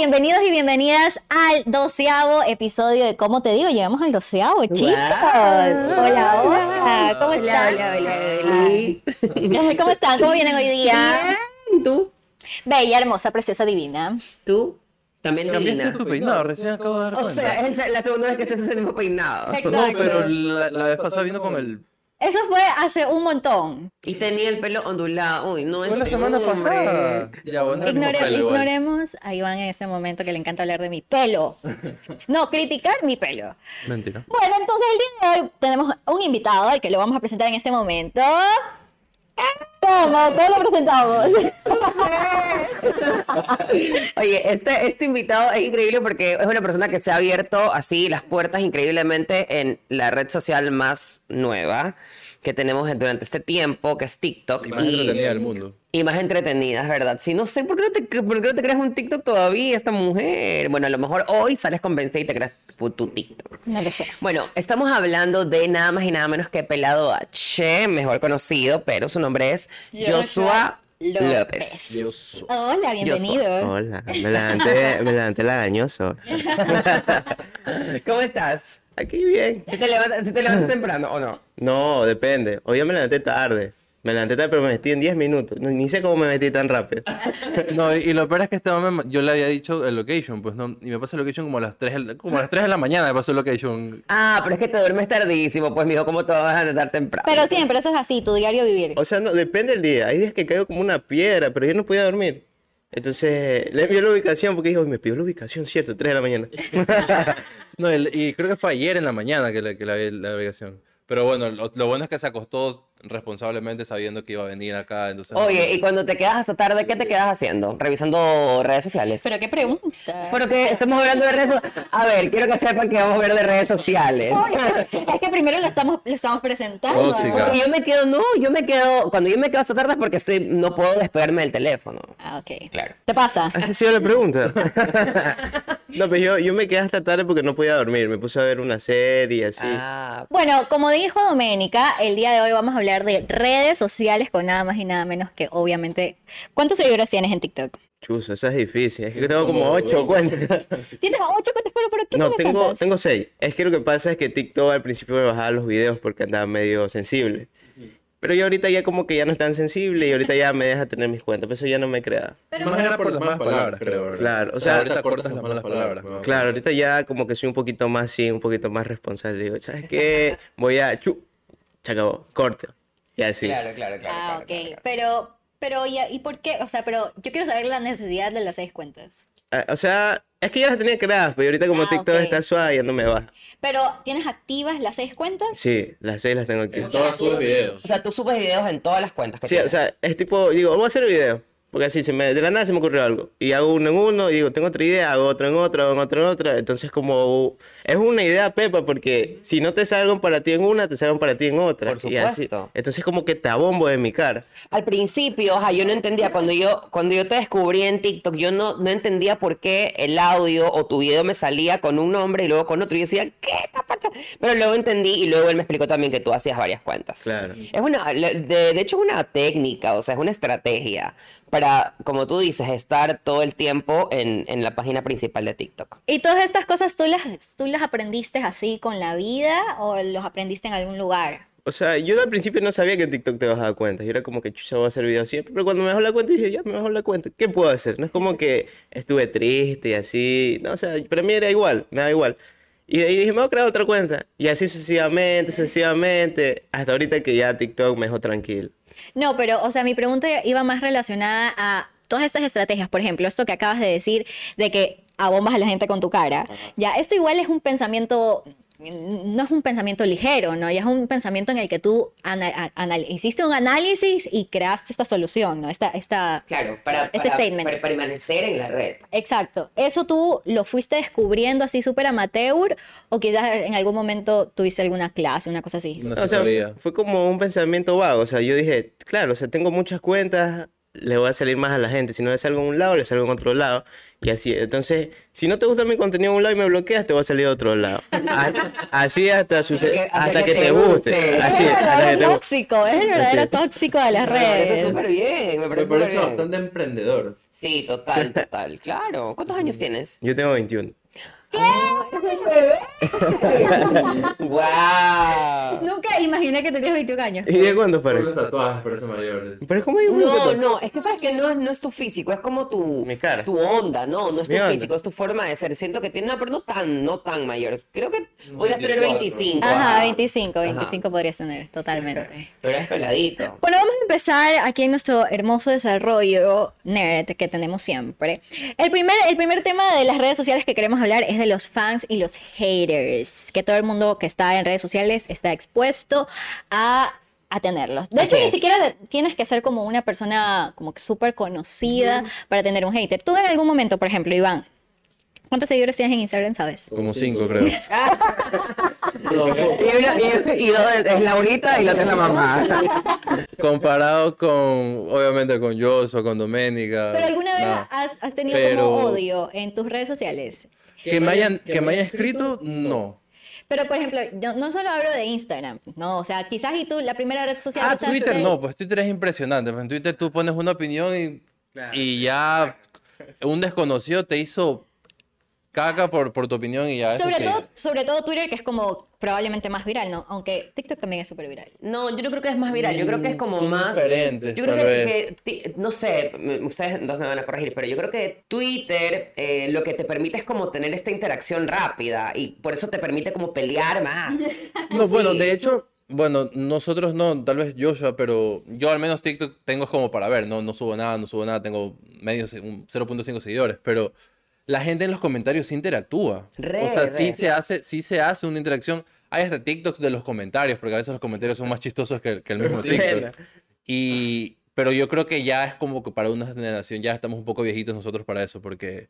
Bienvenidos y bienvenidas al doceavo episodio de ¿Cómo te digo? Llegamos al doceavo, chicos. Hola, hola. ¿Cómo están? Hola, hola, hola. ¿Cómo están? ¿Cómo vienen hoy día? Bien, ¿Tú? Bella, hermosa, preciosa, divina. ¿Tú? También Cambiaste divina. tu peinado, recién acabo de dar O cuenta. sea, es la segunda vez que se hace ese mismo peinado. no, pero la, la vez pasada vino con el... Eso fue hace un montón. Y tenía el pelo ondulado. Uy, no Fue este la semana hombre. pasada. Ya, bueno, Ignore- pelo igual. ignoremos a Iván en ese momento que le encanta hablar de mi pelo. No, criticar mi pelo. Mentira. Bueno, entonces el día de hoy tenemos un invitado al que lo vamos a presentar en este momento. ¿Cómo? ¿Cómo lo presentamos? Oye, este, este invitado es increíble porque es una persona que se ha abierto así las puertas increíblemente en la red social más nueva que tenemos durante este tiempo, que es TikTok. Más y, entretenida del mundo. y más entretenida, es verdad. Sí, no sé, ¿por qué no, te, por qué no te creas un TikTok todavía, esta mujer? Bueno, a lo mejor hoy sales convencida y te creas tu, tu TikTok. No lo sé. Bueno, estamos hablando de nada más y nada menos que Pelado H, mejor conocido, pero su nombre es Joshua López. López. Dios. Hola, bienvenido. Hola, me levanté, me levanté lagañoso. ¿Cómo estás? Aquí bien. ¿Si te levantas, si te levantas temprano o no? No, depende. Hoy ya me levanté tarde. Me levanté tarde, pero me metí en 10 minutos. No, ni sé cómo me metí tan rápido. No, y, y lo peor es que este hombre, yo le había dicho el location, pues no, y me pasó el location como a las 3, de- como a las 3 de la mañana me pasó el location. Ah, pero es que te duermes tardísimo, pues mijo, ¿cómo te vas a levantar temprano? Pero siempre, eso es así, tu diario vivir. O sea, no, depende del día. Hay días que caigo como una piedra, pero yo no podía dormir. Entonces, le envié la ubicación porque dijo, "Uy, me pidió la ubicación, cierto, 3 de la mañana. No, y creo que fue ayer en la mañana que, le- que la la navegación. Pero bueno, lo bueno es que se acostó responsablemente sabiendo que iba a venir acá, entonces... Oye, y cuando te quedas hasta tarde, ¿qué te quedas haciendo? ¿Revisando redes sociales? Pero qué pregunta. Bueno, que estamos hablando de redes sociales. A ver, quiero que sepan que vamos a hablar de redes sociales. es que primero lo estamos, lo estamos presentando. Porque yo me quedo, no, yo me quedo, cuando yo me quedo hasta tarde es porque estoy, no puedo despegarme del teléfono. Ah, ok. Claro. ¿Te pasa? ¿Esa ha sido la pregunta? no, pues yo, yo me quedé hasta tarde porque no podía dormir. Me puse a ver una serie así. Ah, Bueno, como dijo Doménica, el día de hoy vamos a hablar de redes sociales con nada más y nada menos que, obviamente, ¿cuántos seguidores tienes en TikTok? Chuzo, esa es difícil. Es que tengo como 8 cuentas. ¿Tienes ocho cuentas? Pero ¿por qué No, tengo, tantas? tengo seis. Es que lo que pasa es que TikTok al principio me bajaba los videos porque andaba medio sensible. Pero yo ahorita ya como que ya no es tan sensible y ahorita ya me deja tener mis cuentas. Por eso ya no me crea. Más era por las malas palabras, creo. ¿verdad? Claro, o sea, ahorita cortas las malas palabras. ¿no? Claro, ahorita ya como que soy un poquito más, sí, un poquito más responsable. Digo, ¿sabes qué? Voy a... Chu, se acabó, corte. Y así. claro, claro, claro. Ah, claro, ok. claro, claro. Pero, pero, ¿y, ¿y por qué? O sea, pero yo quiero saber la necesidad de las seis cuentas. Ah, O sea, es que ya las tenía creadas, pero ahorita como Ah, TikTok ok. está suave, ya no me baja. Pero, ¿tienes activas las seis cuentas? Sí, las seis las tengo aquí. Todas sus videos. O sea, tú subes videos en todas las cuentas que Sí, o sea, es tipo, digo, voy a hacer el video. Porque así, se me, de la nada se me ocurrió algo. Y hago uno en uno, y digo, tengo otra idea, hago otro en otro, hago en otro en otro. Entonces, como, es una idea, Pepa, porque si no te salgan para ti en una, te salgan para ti en otra. Por Y así. supuesto. Entonces, como que te abombo de mi cara. Al principio, ajá, yo no entendía, cuando yo, cuando yo te descubrí en TikTok, yo no, no entendía por qué el audio o tu video me salía con un nombre y luego con otro. Y yo decía, ¿qué tapacha? Pero luego entendí y luego él me explicó también que tú hacías varias cuentas. Claro. Es una, de, de hecho es una técnica, o sea, es una estrategia para, como tú dices, estar todo el tiempo en, en la página principal de TikTok. ¿Y todas estas cosas tú las, tú las aprendiste así con la vida o los aprendiste en algún lugar? O sea, yo al principio no sabía que en TikTok te bajaba cuentas. Yo era como que chucha, voy a hacer videos siempre. Pero cuando me bajó la cuenta, dije, ya me bajó la cuenta. ¿Qué puedo hacer? No es como que estuve triste y así. No, o sea, para mí era igual, me da igual. Y de ahí dije, me voy a crear otra cuenta. Y así sucesivamente, sucesivamente. Hasta ahorita que ya TikTok me dejó tranquilo. No, pero, o sea, mi pregunta iba más relacionada a todas estas estrategias. Por ejemplo, esto que acabas de decir de que abombas a la gente con tu cara. Ya, esto igual es un pensamiento no es un pensamiento ligero, ¿no? Ya es un pensamiento en el que tú hiciste un análisis y creaste esta solución, ¿no? Esta, esta, Claro, para, este para- statement. para permanecer en la red. Exacto. ¿Eso tú lo fuiste descubriendo así súper amateur o quizás en algún momento tuviste alguna clase, una cosa así? Una O sea, fue como un pensamiento vago. O sea, yo dije, claro, o sea, tengo muchas cuentas, le voy a salir más a la gente. Si no le salgo en un lado, le salgo en otro lado. Y así. Entonces, si no te gusta mi contenido en un lado y me bloqueas, te va a salir a otro lado. Así hasta, suce- que- hasta hasta que que te te guste. guste. Es el verdadero tóxico, es el verdadero tóxico de las Me parece redes. súper bien, me parece parece súper bien. bastante emprendedor. Sí, total, total. Claro. ¿Cuántos años tienes? Yo tengo 21. ¡Wow! Nunca imaginé que tenías 21 años. ¿Y de cuándo para? los tatuajes parece mayores. Pero es como yo No, no, es que sabes que no, es- no es tu físico, es como tu, Mi cara. tu onda, no, no es tu Mi onda. físico, es tu forma de ser. Siento que tiene, no, pero no tan, no tan mayor. Creo que podrías tener 24. 25. Ajá, ajá. 25, 25 podrías tener, totalmente. Pero es peladito. Bueno, vamos a empezar aquí en nuestro hermoso desarrollo nerd que tenemos siempre. El primer, el primer tema de las redes sociales que queremos hablar es de los fans y los haters, que todo el mundo que está en redes sociales está expuesto a, a tenerlos. De hecho, ni siquiera tienes que ser como una persona como que súper conocida para tener un hater. Tú en algún momento, por ejemplo, Iván, ¿cuántos seguidores tienes en Instagram, sabes? Como cinco, creo. Y, es Laurita y la otra es la mamá. Comparado con, obviamente, con Joshua, con Doménica. Pero alguna vez has tenido Pero- como odio en tus redes sociales. Que me hayan, que me haya escrito, no. Pero, por ejemplo, yo no solo hablo de Instagram, ¿no? O sea, quizás y tú, la primera red social Ah, que usaste- Twitter no, pues Twitter es impresionante. Pues en Twitter tú pones una opinión y, y ya un desconocido te hizo caca por, por tu opinión y ya eso Sobre, sí. todo, sobre todo Twitter, que es como probablemente más viral, ¿no? Aunque TikTok también es súper viral. No, yo no creo que es más viral, yo creo que es como Son más... diferentes, Yo creo que, que no sé, m- ustedes dos me van a corregir, pero yo creo que Twitter eh, lo que te permite es como tener esta interacción rápida y por eso te permite como pelear más. No, bueno, Sí. de hecho, bueno, nosotros no, tal vez Joshua, pero yo al menos TikTok tengo como para ver, no, no subo nada, no subo nada, tengo medio, se- un 0.5 seguidores, pero la gente en los comentarios interactúa. Re, o sea, sí se hace, sí se hace una interacción. Hay hasta TikToks de los comentarios, porque a veces los comentarios son más chistosos que, que el mismo TikTok. Y, pero yo creo que ya es como que para una generación, ya estamos un poco viejitos nosotros para eso, porque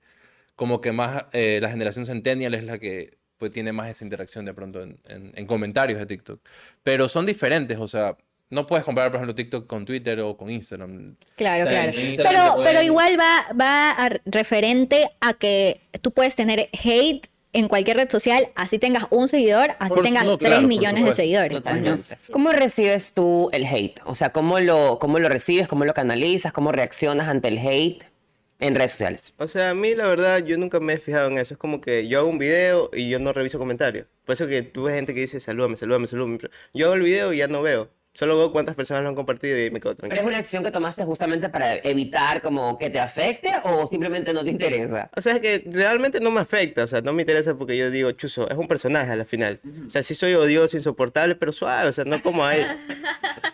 como que más eh, la generación centennial es la que pues, tiene más esa interacción de pronto en, en- en comentarios de TikTok. Pero son diferentes, o sea, no puedes comparar, por ejemplo, TikTok con Twitter o con Instagram. Claro, O sea, claro. Pero, pueden- pero igual va, va a referente a que tú puedes tener hate en cualquier red social, así tengas un seguidor, así Por- tengas no, 3 claro, por millones de seguidores. ¿Cómo recibes tú el hate? O sea, ¿cómo lo, ¿cómo lo recibes? ¿Cómo lo canalizas? ¿Cómo reaccionas ante el hate en redes sociales? O sea, a mí la verdad, yo nunca me he fijado en eso. Es como que yo hago un video y yo no reviso comentarios. Por eso que tú ves gente que dice, salúdame, salúdame, salúdame. Yo hago el video y ya no veo. Solo veo cuántas personas lo han compartido y me quedo ¿Pero es tranquilo. una acción que tomaste justamente para evitar como que te afecte o simplemente no te interesa? O sea, es que realmente no me afecta. O sea, no me interesa porque yo digo, chuzo, es un personaje a la final. O sea, sí soy odioso, insoportable, pero suave. O sea, no como él.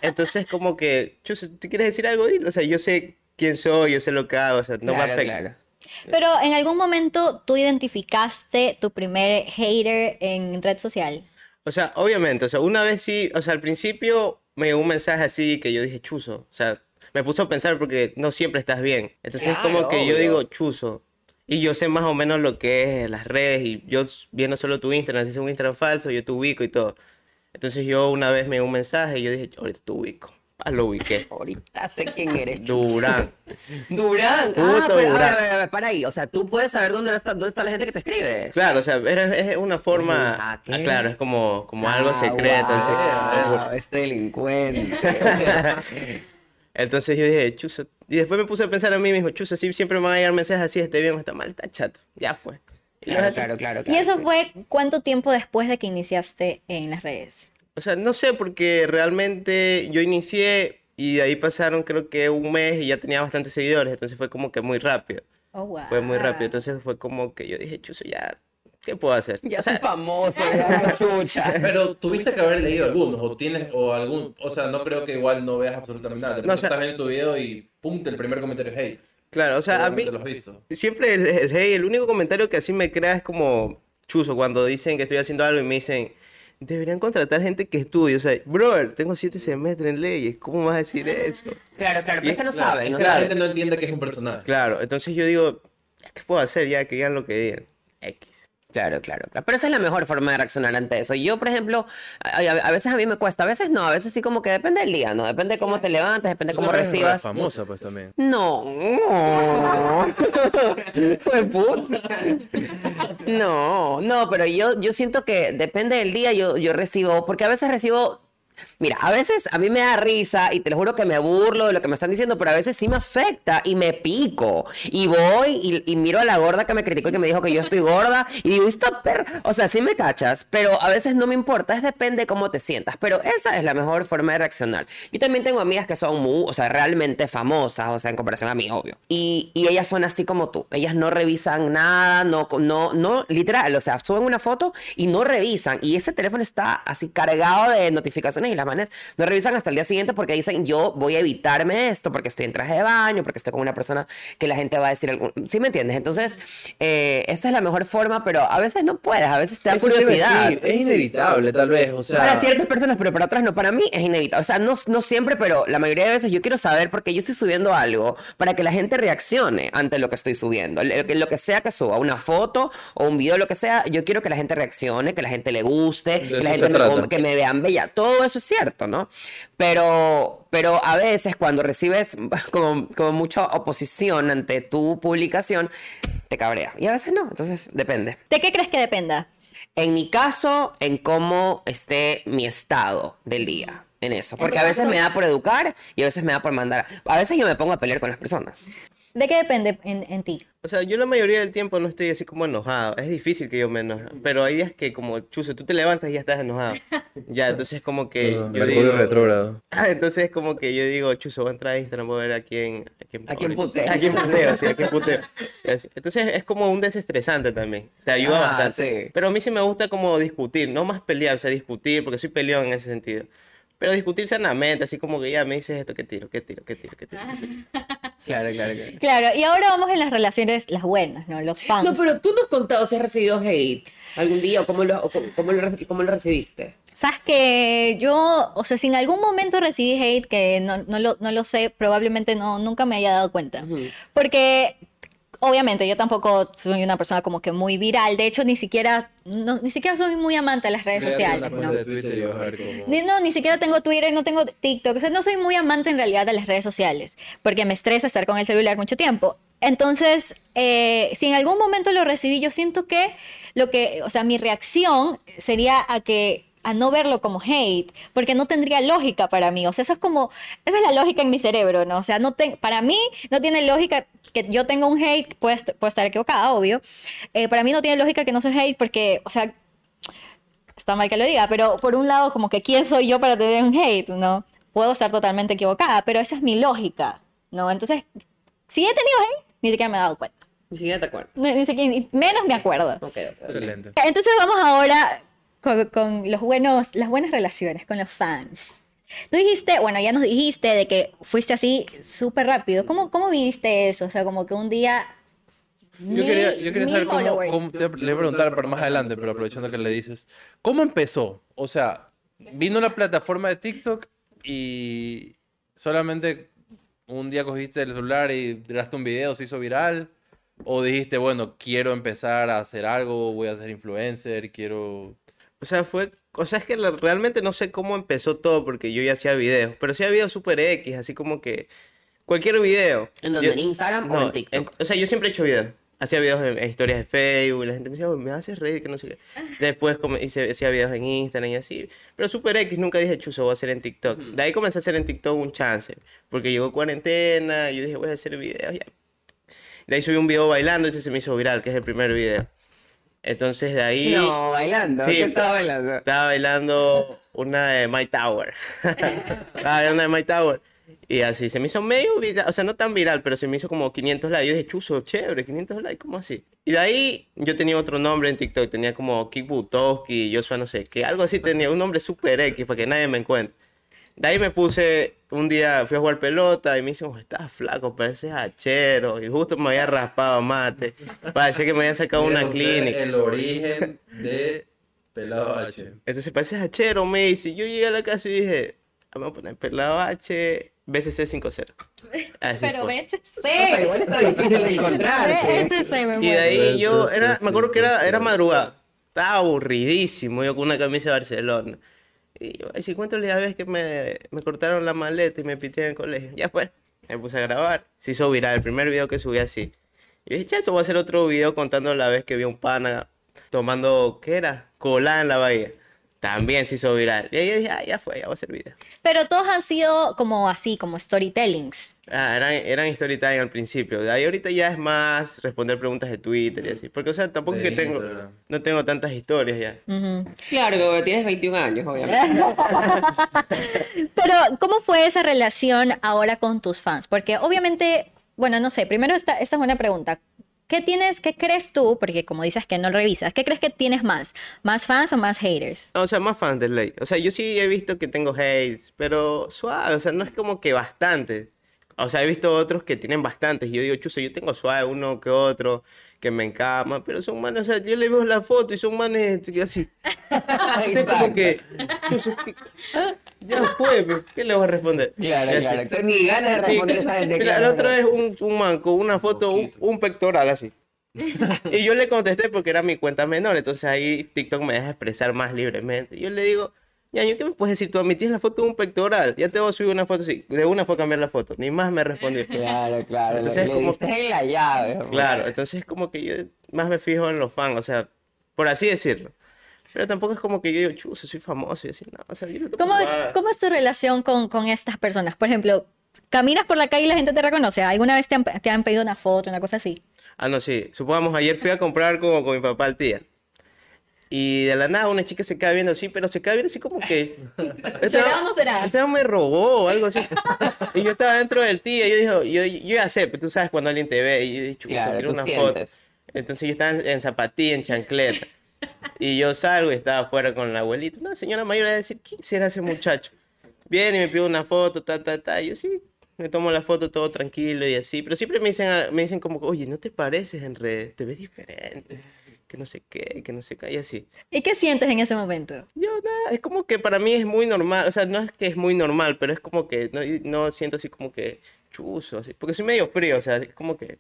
Entonces, como que, chuzo, ¿tú quieres decir algo? Dilo. O sea, yo sé quién soy, yo sé lo que hago. O sea, no me Claro, afecta. claro. Pero en algún momento tú identificaste tu primer hater en red social. O sea, obviamente, o sea, una vez sí, o sea, al principio me llegó un mensaje así que yo dije, chuzo, o sea, me puso a pensar porque no siempre estás bien. Entonces es como que yo digo, chuzo. Y yo sé más o menos lo que es las redes y yo viendo solo tu Instagram, si es un Instagram falso, yo te ubico y todo. Entonces yo una vez me llegó un mensaje y yo dije, ahorita te ubico. Ah, lo ubiqué. Ahorita sé quién eres. Durán. Durán. Puto Ah, pero, a ver, Durán. a ver, a ver, para ahí. O sea, tú puedes saber dónde está, dónde está la gente que te escribe. Claro, o sea, es una forma... Ah, claro, es como, como algo Ah, secreto. así. guau, este delincuente. Entonces yo dije, chuzo. Y después me puse a pensar a mí mismo, chuzo, sí, siempre me van a llegar mensajes así, esté bien o está mal, está chato. Ya fue. Y claro, claro, claro, ¿Y claro. eso fue cuánto tiempo después de que iniciaste en las redes? O sea, no sé, porque realmente yo inicié y de ahí pasaron creo que un mes y ya tenía bastantes seguidores, entonces fue como que muy rápido. Oh, wow. Fue muy rápido, entonces fue como que yo dije, chuzo, ya, ¿qué puedo hacer? Ya O sea, soy famoso, ya chucha. Pero tuviste que haber leído algunos, o tienes, o algún, o sea, no creo que igual no veas absolutamente nada. De No, o sea- estás viendo tu video y pum, el primer comentario es hate. claro, o sea, a mí Seguramente lo has visto. siempre el, el hey, el único comentario que así me crea es como chuzo, cuando dicen que estoy haciendo algo y me dicen, deberían contratar gente que estudie. O sea, brother, tengo siete semestres en leyes, ¿cómo vas a decir eso? Claro, claro, pero es que no Claro, saben, no es que la gente no entiende que es un personaje. Claro, entonces yo digo, ¿qué puedo hacer ya? Que digan lo que digan. X. Claro, claro, claro. Pero esa es la mejor forma de reaccionar ante eso. Yo, por ejemplo, a, veces a mí me cuesta, a veces no, a veces sí como que depende del día, ¿no? Depende de cómo te levantes, depende de cómo eres recibas. famosa, pues también. No. Fue puta. No, no, pero yo, yo siento que depende del día, yo, yo recibo, porque a veces recibo. Mira, a veces a mí me da risa y te lo juro que me burlo de lo que me están diciendo, pero a veces sí me afecta y me pico. Y voy y, y miro a la gorda que me criticó y que me dijo que yo estoy gorda y digo, esta perra. O sea, sí me cachas, pero a veces no me importa, es depende de cómo te sientas. Pero esa es la mejor forma de reaccionar. Yo también tengo amigas que son muy, o sea, realmente famosas, o sea, en comparación a mí, obvio. Y, y ellas son así como tú. Ellas no revisan nada, no, no, no, literal, o sea, suben una foto y no revisan. Y ese teléfono está así cargado de notificaciones y las manes no revisan hasta el día siguiente porque dicen, yo voy a evitarme esto porque estoy en traje de baño, porque estoy con una persona que la gente va a decir algo. ¿Sí me entiendes? Entonces, eh, esta es la mejor forma, pero a veces no puedes, a veces te da Eso curiosidad. decir, Es inevitable, tal vez. O sea, Para ciertas personas, pero para otras no. Para mí es inevitable. O sea, no, no siempre, pero la mayoría de veces yo quiero saber porque yo estoy subiendo algo para que la gente reaccione ante lo que estoy subiendo. Lo que, sea que suba, una foto o un video, lo que sea, yo quiero que la gente reaccione, que la gente le guste, que la gente me, que me vean bella. Todo eso es cierto, ¿no? Pero, pero a veces cuando recibes como, como mucha oposición ante tu publicación, te cabrea. Y a veces no. Entonces, depende. ¿De qué crees que dependa? En mi caso, en cómo esté mi estado del día. En eso. Porque a veces me da por educar y a veces me da por mandar. A veces yo me pongo a pelear con las personas. ¿De qué depende en, en ti? O sea, yo la mayoría del tiempo no estoy así como enojado. Es difícil que yo me enoje. Pero hay días que como, chuzo, tú te levantas y ya estás enojado. Ya, entonces como que yo Mercurio digo... retrógrado. Ah, entonces como que yo digo, chuzo, voy a entrar a Instagram, voy a ver a quién... A quién, A quién puteo. A quién puteo, sí, a quién puteo. Entonces es como un desestresante también. Te ayuda Ah, bastante. sí. Pero a mí sí me gusta como discutir, no más pelear, o sea, discutir, porque soy peleón en ese sentido. Pero discutir sanamente, así como que ya me dices esto, ¿qué tiro? ¿Qué tiro? ¿Qué tiro? ¿Qué tiro? Claro, claro, claro. Claro, y ahora vamos en las relaciones, las buenas, ¿no? Los fans. No, pero tú nos contado si has recibido hate algún día o cómo lo, o cómo, cómo lo, cómo lo recibiste. Sabes que yo, o sea, si en algún momento recibí hate, que no, no, lo, no lo sé, probablemente no, nunca me haya dado cuenta. Porque, obviamente, yo tampoco soy una persona como que muy viral. De hecho, ni siquiera, no, ni siquiera soy muy amante de las redes sociales, Una cuenta ¿no? de Twitter y vas a ver cómo... Ni, no, ni siquiera tengo Twitter, no tengo TikTok. O sea, no soy muy amante en realidad de las redes sociales, porque me estresa estar con el celular mucho tiempo. Entonces, eh, si en algún momento lo recibí, yo siento que lo que, o sea, mi reacción sería a que a no verlo como hate, porque no tendría lógica para mí. O sea, eso es como, esa es la lógica en mi cerebro, ¿no? O sea, no te- para mí no tiene lógica que yo tenga un hate, puedo, est- puedo estar equivocada, obvio. Eh, para mí no tiene lógica que no sea hate, porque, o sea, está mal que lo diga, pero por un lado, como que quién soy yo para tener un hate, ¿no? Puedo estar totalmente equivocada, pero esa es mi lógica, ¿no? Entonces, si he tenido hate, ni siquiera me he dado cuenta. Ni siquiera te acuerdas. Ni, ni siquiera, ni- menos me acuerdo. Ok, ok, ok. Excelente. Entonces vamos ahora con, con los buenos, las buenas relaciones con los fans. Tú dijiste, bueno, ya nos dijiste de que fuiste así súper rápido. ¿Cómo, ¿Cómo viviste eso? O sea, como que un día... Yo mil- quería, yo quería saber cómo, cómo- te le voy a preguntar para más adelante, pero aprovechando que le dices, ¿cómo empezó? O sea, vino la plataforma de TikTok y solamente un día cogiste el celular y tiraste un video, se hizo viral, o dijiste, bueno, quiero empezar a hacer algo, voy a ser influencer, quiero... O sea, fue, o sea, es que la- realmente no sé cómo empezó todo porque yo ya hacía videos, pero hacía videos super X, así como que cualquier video. ¿En dónde? Yo- ¿En Instagram o no, en TikTok? o sea, yo siempre he hecho videos. Hacía videos en, en historias de Facebook y la gente me decía, "Uy, me haces reír, que no sé qué. Después como hice, hacía videos en Instagram y así. Pero super X, nunca dije, chuzo, voy a hacer en TikTok. De ahí comencé a hacer en TikTok un chance, porque llegó cuarentena y yo dije, voy a hacer videos ya. De ahí subí un video bailando y ese se me hizo viral, que es el primer video. Entonces de ahí... No, bailando. Sí, ¿Qué estaba bailando? Estaba bailando una de My Tower. Estaba bailando una de My Tower. Y así, se me hizo medio viral, o sea, no tan viral, pero se me hizo como 500 likes. Yo dije, chuzo, chévere, 500 likes, ¿cómo así? Y de ahí yo tenía otro nombre en TikTok, tenía como Kik Butowski, Joshua no sé qué, algo así tenía, un nombre súper X para que nadie me encuentre. De ahí me puse un día fui a jugar pelota y me dicen, "Oh, estás flaco, pareces hachero. Y justo me había raspado mate. Parecía que me habían sacado una clínica. El origen de Pelado H. Entonces pareces hachero, me dice. Yo llegué a la casa y dije, vamos a poner pelado H, BCC 5-0. Así Pero fue. ves, O sea, igual está difícil de encontrar. se me Y de ahí yo, era, me acuerdo que era, era madrugada. Estaba aburridísimo yo con una camisa de Barcelona. Y yo, si cuento la vez que me, me cortaron la maleta y me pité en el colegio. Ya fue. Me puse a grabar. Se hizo viral el primer video que subí así. Y dije, ya, eso voy a hacer otro video contando la vez que vi a un pana tomando, ¿qué era? Colada en la bahía. También se hizo viral. Y ahí yo dije, ah, ya fue, ya voy a hacer video. Pero todos han sido como así, como storytellings. Ah, eran, eran story time al principio. De ahí ahorita ya es más responder preguntas de Twitter y así. Porque, o sea, tampoco es que tengo, no tengo tantas historias ya. Ujú. Claro, pero tienes 21 años, obviamente. Pero, ¿cómo fue esa relación ahora con tus fans? Porque obviamente, bueno, no sé, primero esta, esta es una pregunta. ¿Qué tienes, qué crees tú? Porque como dices que no revisas, ¿qué crees que tienes más? ¿Más fans o más haters? O sea, más fans de ley. O sea, yo sí he visto que tengo hates, pero suave, o sea, no es como que bastantes. O sea, he visto otros que tienen bastantes. Y yo digo, chuso, yo tengo suave uno que otro que me encama, pero son manes, o sea, yo le veo la foto y son manes que así. O sea, como que, chuso, ¿qué- ya fue, ¿qué le voy a responder? Claro, Y claro. Tengo Ni ganas de Sí. responder esa gente. Mira, claro. la otra vez un, un man con una foto, un, un pectoral así. Y yo le contesté porque era mi cuenta menor, entonces ahí TikTok me deja expresar más libremente. Yo le digo, Ñaño, ¿qué me puedes decir tú? A mí tienes la foto de un pectoral, ya te voy a subir una foto así. De una fue a cambiar la foto, ni más me respondió. Claro, claro. Entonces le es como- diste en la llave. Claro, entonces es como que yo más me fijo en los fans, o sea, por así decirlo. Pero tampoco es como que yo digo, chuso, soy famoso y así, no, o sea, yo lo toco ¿Cómo, cómo es tu relación con, con estas personas? Por ejemplo, caminas por la calle y la gente te reconoce. ¿Alguna vez te han, te han pedido una foto, una cosa así? Ah, no, sí. Supongamos, ayer fui a comprar como con mi papá al tía. Y de la nada una chica se queda viendo así, pero se queda viendo así como que... ¿Será o no será? Este me robó o algo así. Y yo estaba dentro del tía y yo dije, yo, yo ya sé, pero tú sabes cuando alguien te ve y yo dije, "Chuzo, Claro, quiero una sientes. foto. Entonces yo estaba en, en zapatilla, en chancleta. Y yo salgo y estaba afuera con el abuelito. Una señora mayor a decir, ¿quién será ese muchacho? Viene y me pide una foto, ta, ta, ta. Y yo sí, me tomo la foto todo tranquilo y así. Pero siempre me dicen, me dicen como, oye, no te pareces en redes, te ves diferente. Que no sé qué, que no sé qué, y así. ¿Y qué sientes en ese momento? Yo nada, es como que para mí es muy normal, o sea, no es que es muy normal, pero es como que no, no siento así como que chuzo, así, porque soy medio frío, o sea, es como que...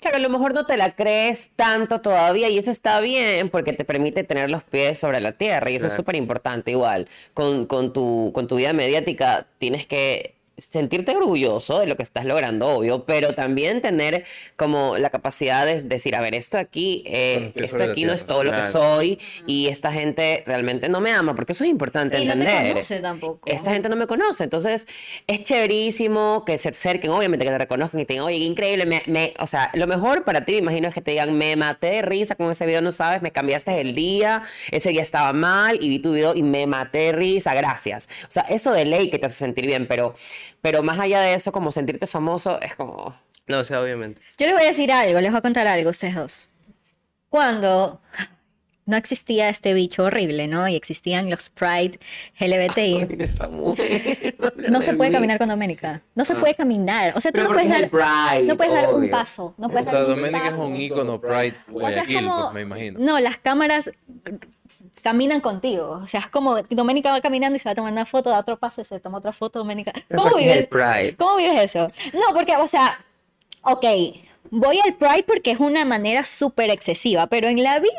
Claro, a lo mejor no te la crees tanto todavía y eso está bien porque te permite tener los pies sobre la tierra y eso es Claro. súper importante igual. Con, con, tu, con tu vida mediática tienes que sentirte orgulloso de lo que estás logrando, obvio, pero también tener como la capacidad de decir, a ver, esto aquí, eh, esto aquí no es todo lo que soy y esta gente realmente no me ama, porque eso es importante Y no te entender. conoce tampoco. Esta gente no me conoce, entonces es chéverísimo que se acerquen, obviamente que te reconozcan y te digan, oye, qué increíble, me, me- o sea, lo mejor para ti, me imagino, es que te digan, me maté de risa con ese video, no sabes, me cambiaste el día, ese día estaba mal y vi tu video y me maté de risa, gracias. O sea, eso de ley que te hace sentir bien, pero, pero más allá de eso, como sentirte famoso, es como... No, o sea, obviamente. Yo les voy a decir algo, les voy a contar algo a ustedes dos. Cuando no existía este bicho horrible, ¿no? Y existían los Pride mujer, No se de puede caminar con Doménica. No se puede caminar. O sea, tú no puedes dar, Pride, no puedes dar un paso. No puedes O sea, Doménica es un ícono Pride O sea, es Guayaquil, como, pues, me imagino. no, las cámaras caminan contigo. O sea, es como Doménica va caminando y se va a tomar una foto, da otro paso y se toma otra foto, Doménica. ¿Cómo vives? ¿Cómo vives eso? No, porque, o sea, ok, voy al Pride porque es una manera súper excesiva, pero en la vida,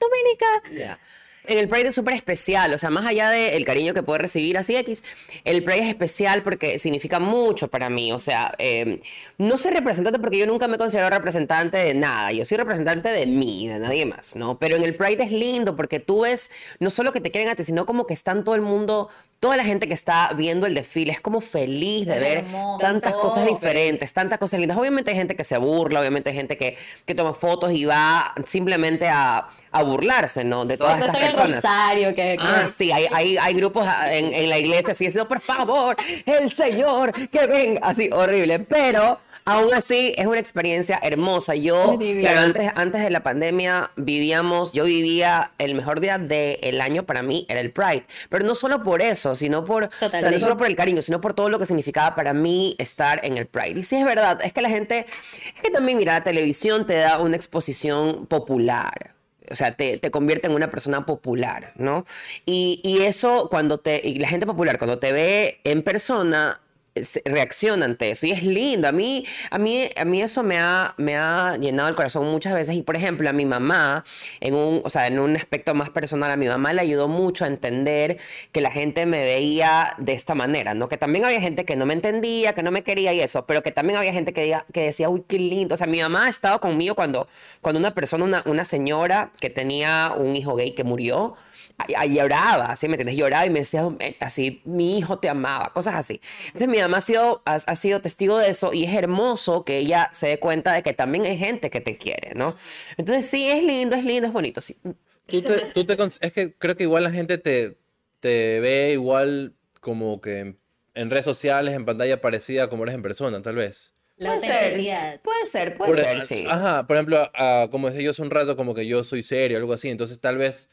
Doménica. En el Pride es súper especial, o sea, más allá del cariño que puede recibir así X, el Pride es especial porque significa mucho para mí, o sea, eh, no soy representante porque yo nunca me considero representante de nada, yo soy representante de mí, de nadie más, ¿no? Pero en el Pride es lindo porque tú ves no solo que te quieren a ti, sino como que están todo el mundo, toda la gente que está viendo el desfile, es como feliz de ver Hermoso. tantas cosas diferentes, tantas cosas lindas. Obviamente hay gente que se burla, obviamente hay gente que, que toma fotos y va simplemente a, a burlarse, ¿no? De todas estas personas. rosario, que, que- Ah, sí, hay, hay, hay grupos en, en la iglesia así diciendo, por favor, el Señor, que venga, así, horrible. Pero Aún así, es una experiencia hermosa. Yo, claro, antes, antes de la pandemia vivíamos, yo vivía el mejor día del año para mí era el Pride. Pero no solo por eso, sino por, o sea, no solo por el cariño, sino por todo lo que significaba para mí estar en el Pride. Y sí es verdad, es que la gente, es que también, mira, la televisión te da una exposición popular. O sea, te, te convierte en una persona popular, ¿no? Y, y eso, cuando te, y la gente popular, cuando te ve en persona, reacciona ante eso y es lindo. A mí, a mí, a mí eso me ha, me ha llenado el corazón muchas veces. Y por ejemplo, a mi mamá, en un, o sea, en un aspecto más personal, a mi mamá le ayudó mucho a entender que la gente me veía de esta manera, ¿no? Que también había gente que no me entendía, que no me quería y eso, pero que también había gente que, diga- que decía, uy, qué lindo. O sea, mi mamá ha estado conmigo cuando, cuando una persona, una, una señora que tenía un hijo gay que murió, a- a- lloraba, ¿sí me entiendes? Lloraba y me decía "Eh, así, mi hijo te amaba, cosas así. Entonces mi mamá ha sido, ha, ha sido testigo de eso y es hermoso que ella se dé cuenta de que también hay gente que te quiere, ¿no? Entonces sí, es lindo, es lindo, es bonito, sí. Tú te, tú te es que creo que igual la gente te, te ve igual como que en, en redes sociales, en pantalla parecida como eres en persona, tal vez. La Puede ser, puede ser, puede Por- ser, sí. Ajá, por ejemplo, ah, como decía yo hace un rato, como que yo soy serio, algo así, entonces tal vez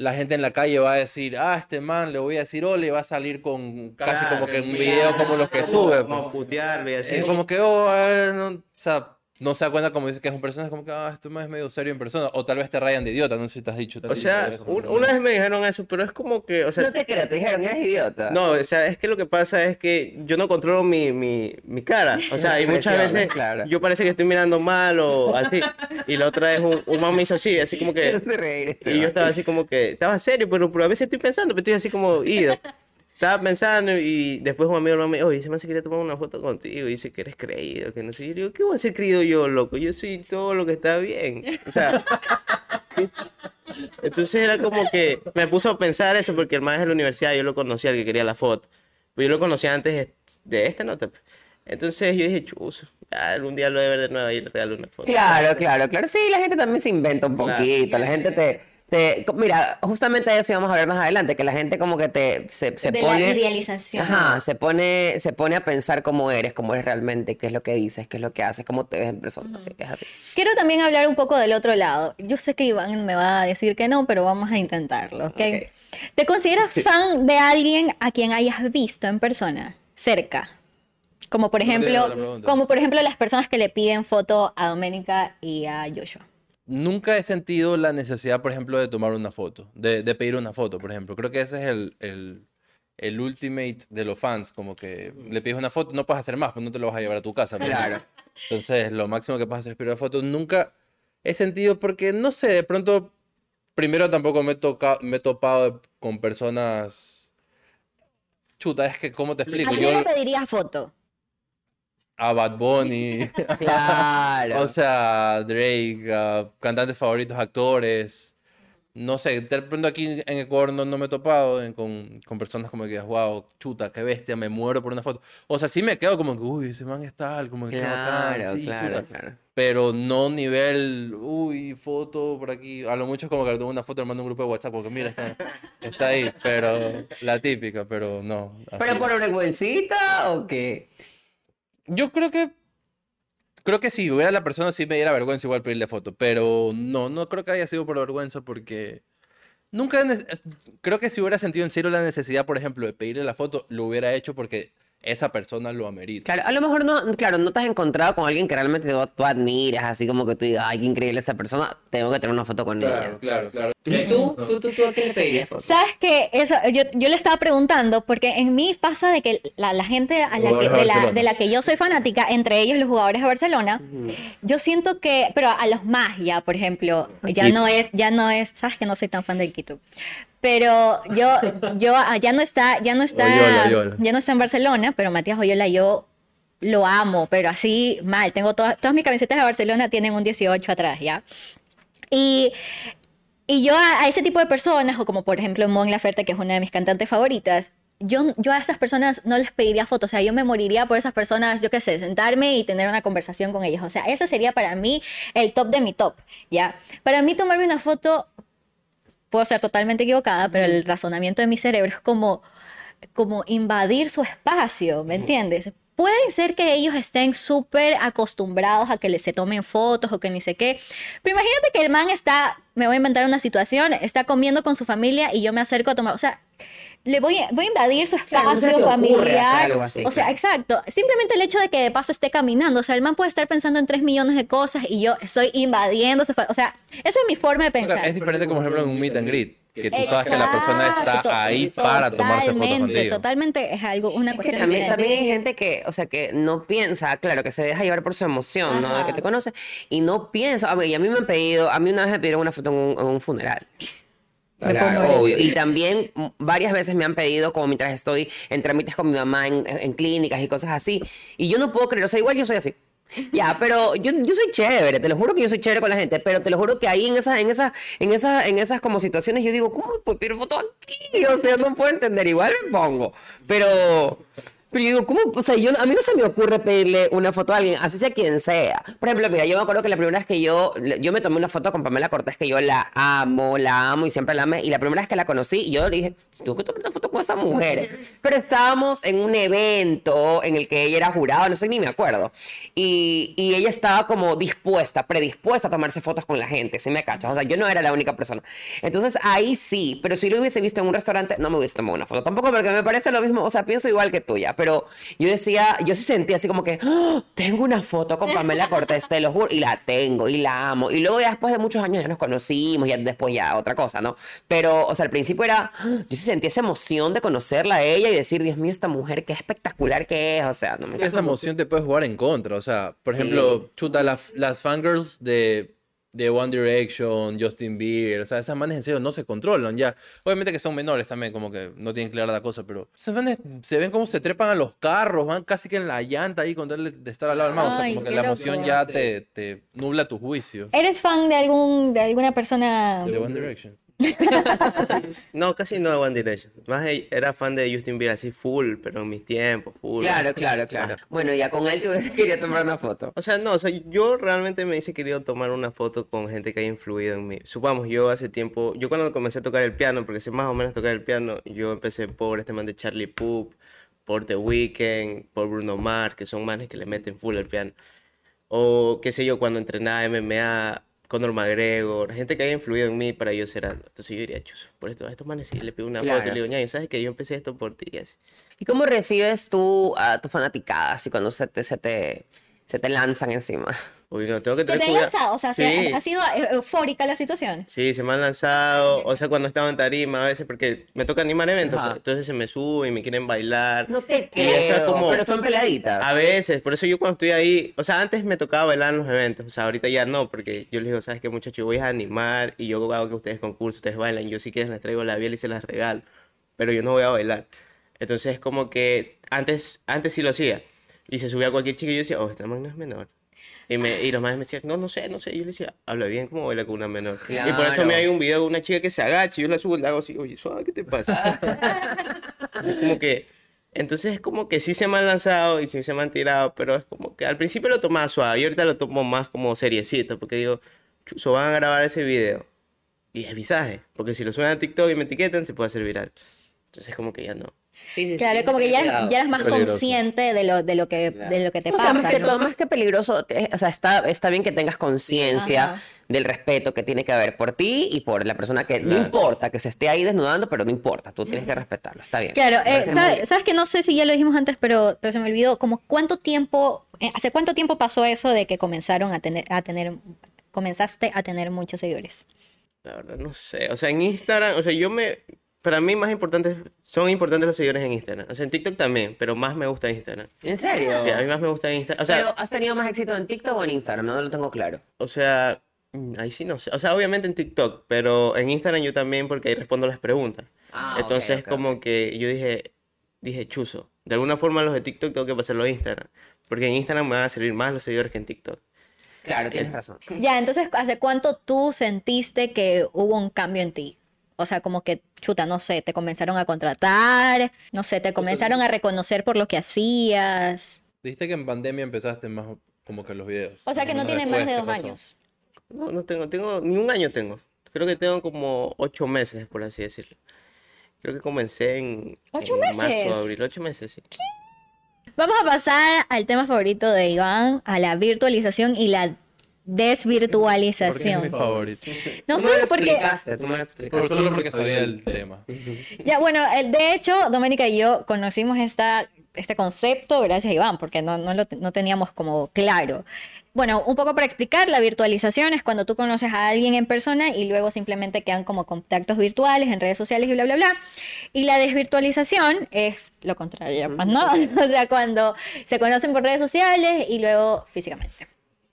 la gente en la calle va a decir, ah, este man le voy a decir hola y va a salir con casi como que un video como los que sube. Vamos a pues. putearlo y así. Es como que, oh, ah, no, o sea, no se da cuenta como dice que es un personaje, como que, ah, este man es medio serio en persona, o tal vez te rayan de idiota, no sé si te has dicho. te O sea, eso, un- una vez me dijeron eso, pero es como que, o sea, No te creo, te dijeron, eres idiota. No, o sea, es que lo que pasa es que yo no controlo mi, mi, mi cara. O sea, y muchas veces claro. yo parece que estoy mirando mal o así. Y la otra vez un, un man me hizo así, así como que... reír este Y yo estaba así como que... Estaba serio, pero, pero a veces estoy pensando, pero estoy así como ido. Estaba pensando y después un amigo me dijo, oye, ese man se quería tomar una foto contigo y dice que eres creído, que no sé. Yo digo, ¿qué voy a ser creído yo, loco? Yo soy todo lo que está bien. O sea... ¿qué? Entonces era como que me puso a pensar eso porque el man de la universidad, yo lo conocía, el que quería la foto. Pues yo lo conocía antes de- esta nota. pues. Entonces yo dije, chuzo, algún día lo de ver de nuevo y le regalo una foto. Claro, claro, claro. Sí, la gente también se inventa un Claro. poquito. La gente te, te. Mira, justamente de eso íbamos a hablar más adelante, que la gente como que te se, se de pone. la idealización. Ajá, se pone, se pone a pensar cómo eres, cómo eres realmente, qué es lo que dices, qué es lo que haces, cómo te ves en persona. Así que es así. Quiero también hablar un poco del otro lado. Yo sé que Iván me va a decir que no, pero vamos a intentarlo, ¿ok? ¿Te consideras fan de alguien a quien hayas visto en persona, cerca? Como por ejemplo, como por ejemplo las personas que le piden foto a Doménica y a Joshua. Nunca he sentido la necesidad, por ejemplo, de tomar una foto, de, de pedir una foto, por ejemplo. Creo que ese es el, el, el ultimate de los fans, como que le pides una foto, no puedes hacer más, pues no te lo vas a llevar a tu casa. Claro. Entonces, lo máximo que puedes hacer es pedir una foto. Nunca he sentido, porque no sé, de pronto, primero tampoco me he, toca- me he topado con personas... Chuta, es que, ¿cómo te ¿A explico? quién Yo le pedirías foto? A Bad Bunny, Claro. o sea, Drake, a cantantes favoritos, actores. No sé, de pronto aquí en Ecuador no, no me he topado en- con, con personas como que, wow, chuta, qué bestia, me muero por una foto. O sea, sí me quedo como que, uy, ese man es tal, como que qué bacán, Claro, sí, claro, chuta. claro. Pero no nivel, uy, foto por aquí. A lo mucho es como que le tomo una foto y le mando un grupo de WhatsApp, porque mira, está, está ahí, pero la típica, pero no. ¿Pero así. por vergüencita o qué? Yo creo que. Creo que si hubiera la persona, sí me diera vergüenza igual pedirle foto. Pero no, no creo que haya sido por vergüenza porque. Nunca. Creo que si hubiera sentido en serio la necesidad, por ejemplo, de pedirle la foto, lo hubiera hecho porque esa persona lo amerita. Claro, a lo mejor no, claro, no te has encontrado con alguien que realmente tú admiras, así como que tú digas, ay, qué increíble esa persona, tengo que tener una foto con ella. claro, claro. ¿Y tú? ¿Tú, tú, tú a quién le pedirías foto? ¿Sabes qué? Eso, yo, yo le estaba preguntando, porque en mí pasa de que la, la gente a la que, de la, Barcelona. de la que yo soy fanática, entre ellos los jugadores de Barcelona, yo siento que, pero a los más ya, por ejemplo, ya Quito. no es, ya no es, sabes que no soy tan fan del Quito, pero yo, yo ah, ya no está, ya no está, Oyola, Oyola. ya no está en Barcelona, pero Matías Oyola yo lo amo, pero así mal, tengo todas, todas mis camisetas de Barcelona tienen un 18 atrás, ¿ya? Y y yo a, a ese tipo de personas, o como por ejemplo Mon Laferte, que es una de mis cantantes favoritas, yo, yo a esas personas no les pediría fotos, o sea, yo me moriría por esas personas, yo qué sé, sentarme y tener una conversación con ellas. O sea, ese sería para mí el top de mi top, ¿ya? Para mí tomarme una foto, puedo ser totalmente equivocada, pero el razonamiento de mi cerebro es como, como invadir su espacio, ¿me entiendes? Puede ser que ellos estén súper acostumbrados a que les se tomen fotos o que ni sé qué. Pero imagínate que el man está, me voy a inventar una situación, está comiendo con su familia y yo me acerco a tomar, o sea, le voy a, voy a invadir su Claro, no se espacio familiar. algo así, o sea, claro. exacto. Simplemente el hecho de que de paso esté caminando, o sea, el man puede estar pensando en tres millones de cosas y yo estoy invadiendo su O sea, esa es mi forma de pensar. Es diferente como por ejemplo en un meet and greet, que tú sabes que la persona está ahí para tomarse fotos totalmente, contigo. Totalmente es algo, una Es que cuestión también, diferente. también hay gente que, o sea, que no piensa, claro, que se deja llevar por su emoción, ¿no? Que te conoce y no piensa. A ver, y a mí me han pedido, a mí una vez me pidieron una foto en un, en un funeral. Claro, obvio. Y también varias veces me han pedido, como mientras estoy en trámites con mi mamá en, en clínicas y cosas así. Y yo no puedo creer, o sea, igual yo soy así. Ya, pero yo, yo soy chévere, te lo juro que yo soy chévere con la gente, pero te lo juro que ahí en esas, en esas, en esas, en esas como situaciones yo digo, ¿cómo puedo pedir foto aquí? O sea, no puedo entender, igual me pongo. Pero, pero yo digo, ¿cómo? O sea, yo, a mí no se me ocurre pedirle una foto a alguien, así sea quien sea. Por ejemplo, mira, yo me acuerdo que la primera vez que yo, yo me tomé una foto con Pamela Cortés, que yo la amo, la amo y siempre la amé, y la primera vez que la conocí, yo le dije, tengo que tomar una foto con esta mujer. Pero estábamos en un evento en el que ella era jurada, no sé ni me acuerdo, y, y ella estaba como dispuesta, predispuesta a tomarse fotos con la gente, ¿sí me cachas? O sea, yo no era la única persona. Entonces ahí sí, pero si lo hubiese visto en un restaurante, no me hubiese tomado una foto. Tampoco porque me parece lo mismo, o sea, pienso igual que tuya, pero yo decía, yo sí sentía así como que, "Ah, tengo una foto con Pamela Cortés, te lo juro, y la tengo, y la amo. Y luego ya después de muchos años ya nos conocimos, ya después ya otra cosa, ¿no? Pero, o sea, al principio era, "Ah", yo sí sentía esa emoción de conocerla a ella y decir, Dios mío, esta mujer, qué espectacular que es, o sea, no me Esa emoción te puede jugar en contra. O sea, por ejemplo, chuta, las, las fangirls de, de One Direction, Justin Bieber, o sea, esas manes en serio no se controlan ya. Obviamente que son menores también, como que no tienen clara la cosa, pero esas manes se ven como se trepan a los carros, van casi que en la llanta ahí con tal de, estar al lado del mouse. O sea, como que la emoción loco. ya te, te nubla tu juicio. ¿Eres fan de algún de alguna persona? De One Direction. No, casi no de One Direction. Más era fan de Justin Bieber así full, pero en mis tiempos, full. Claro, claro, claro. Bueno, ya con él te hubiese querido tomar una foto. O sea, no, o sea, yo realmente me hice querido tomar una foto con gente que haya influido en mí. Supamos, yo hace tiempo, yo cuando comencé a tocar el piano, porque sé más o menos tocar el piano, yo empecé por este man de Charlie Puth, por The Weeknd, por Bruno Mars, que son manes que le meten full al piano. O qué sé yo, cuando entrenaba MMA, Conor McGregor, gente que haya influido en mí para yo ser algo. Entonces yo diría, chuzo, por esto, a estos manes sí le pido una foto y Claro. le digo, ñaño, ¿sabes que yo empecé esto por ti? Y así. ¿Y cómo recibes tú a tu fanaticada así cuando se te, se te, se te lanzan encima? Uy, no, tengo que ¿Se tener te cuidado. lanza? O sea, se- Sí. ha sido eu- eufórica la situación. Sí, se me han lanzado, o sea, cuando estaba en tarima a veces, porque me toca animar eventos, Ajá. pues, entonces se me suben y me quieren bailar. No te creo, como- pero son peladitas. A veces, por eso yo cuando estoy ahí, o sea, antes me tocaba bailar en los eventos, o sea, ahorita ya no, porque yo les digo, ¿sabes qué, muchachos? Yo voy a animar y yo hago que ustedes concursen, ustedes bailan, yo si quieren les traigo la biel y se las regalo, pero yo no voy a bailar. Entonces, es como que antes, antes sí lo hacía, y se subía cualquier chica y yo decía, oh, esta man no es menor. Y, me, y los más me decían, no, no sé, no sé. Yo le decía, habla bien, ¿cómo baila con una menor? Y por eso Claro. me hay un video de una chica que se agacha y yo la subo y le hago así, oye, suave, ¿qué te pasa? Como que, entonces es como que sí se me han lanzado y sí se me han tirado, pero es como que al principio lo tomaba suave y ahorita lo tomo más como seriecito, porque digo, chuzo, van a grabar ese video y es visaje, porque si lo suben a TikTok y me etiquetan, se puede hacer viral. Entonces como que ya no. Claro, como que ya, ya eres más Peligroso. consciente de lo, de lo que de lo que te O sea, pasa. más que, ¿no? todo, más que peligroso, o sea, está, está bien que tengas conciencia del respeto que tiene que haber por ti y por la persona que no Claro. importa que se esté ahí desnudando, pero no importa, tú tienes que respetarlo, está bien. Claro, eh, parece sabe- muy- sabes que no sé si ya lo dijimos antes, pero, pero se me olvidó, como cuánto tiempo, eh, hace cuánto tiempo pasó eso de que comenzaron a tener, a tener, comenzaste a tener muchos seguidores. La verdad, no sé. O sea, en Instagram, o sea, yo me. Para mí, más importantes. Son importantes los seguidores en Instagram. O sea, en TikTok también, pero más me gusta Instagram. ¿En serio? Sí, a mí más me gusta Instagram. O sea, pero has tenido más éxito en TikTok o en Instagram, no lo tengo claro. o sea, mm, ahí sí no sé. O sea, obviamente en TikTok, pero en Instagram yo también, porque ahí respondo las preguntas. Ah, Entonces, como que yo dije, dije, chuzo. De alguna forma, los de TikTok tengo que pasarlo a Instagram. Porque en Instagram me van a servir más los seguidores que en TikTok. Claro, tienes razón. Ya, entonces, ¿hace cuánto tú sentiste que hubo un cambio en ti? O sea, como que, chuta, no sé, te comenzaron a contratar, no sé, te comenzaron a reconocer por lo que hacías. Dijiste que en pandemia empezaste más como que los videos. O sea, que no tiene más de dos años. No, no tengo, tengo, ni un año tengo. Creo que tengo como ocho meses, por así decirlo. Creo que comencé en, ¿Ocho en marzo, meses? abril, ocho meses, sí. Vamos a pasar al tema favorito de Iván, a la virtualización y la Es mi desvirtualización. favorito. No Tú sé, me lo porque explicaste, tú me lo explicaste. Por solo porque sabía el tema. Ya, bueno, el- de hecho, Doménica y yo conocimos esta, este concepto gracias a Iván, porque no, no lo no teníamos como claro. Bueno, un poco para explicar, la virtualización es cuando tú conoces a alguien en persona y luego simplemente quedan como contactos virtuales en redes sociales y bla, bla, bla. Y la desvirtualización es lo contrario, pues, ¿no? O sea, cuando se conocen por redes sociales y luego físicamente.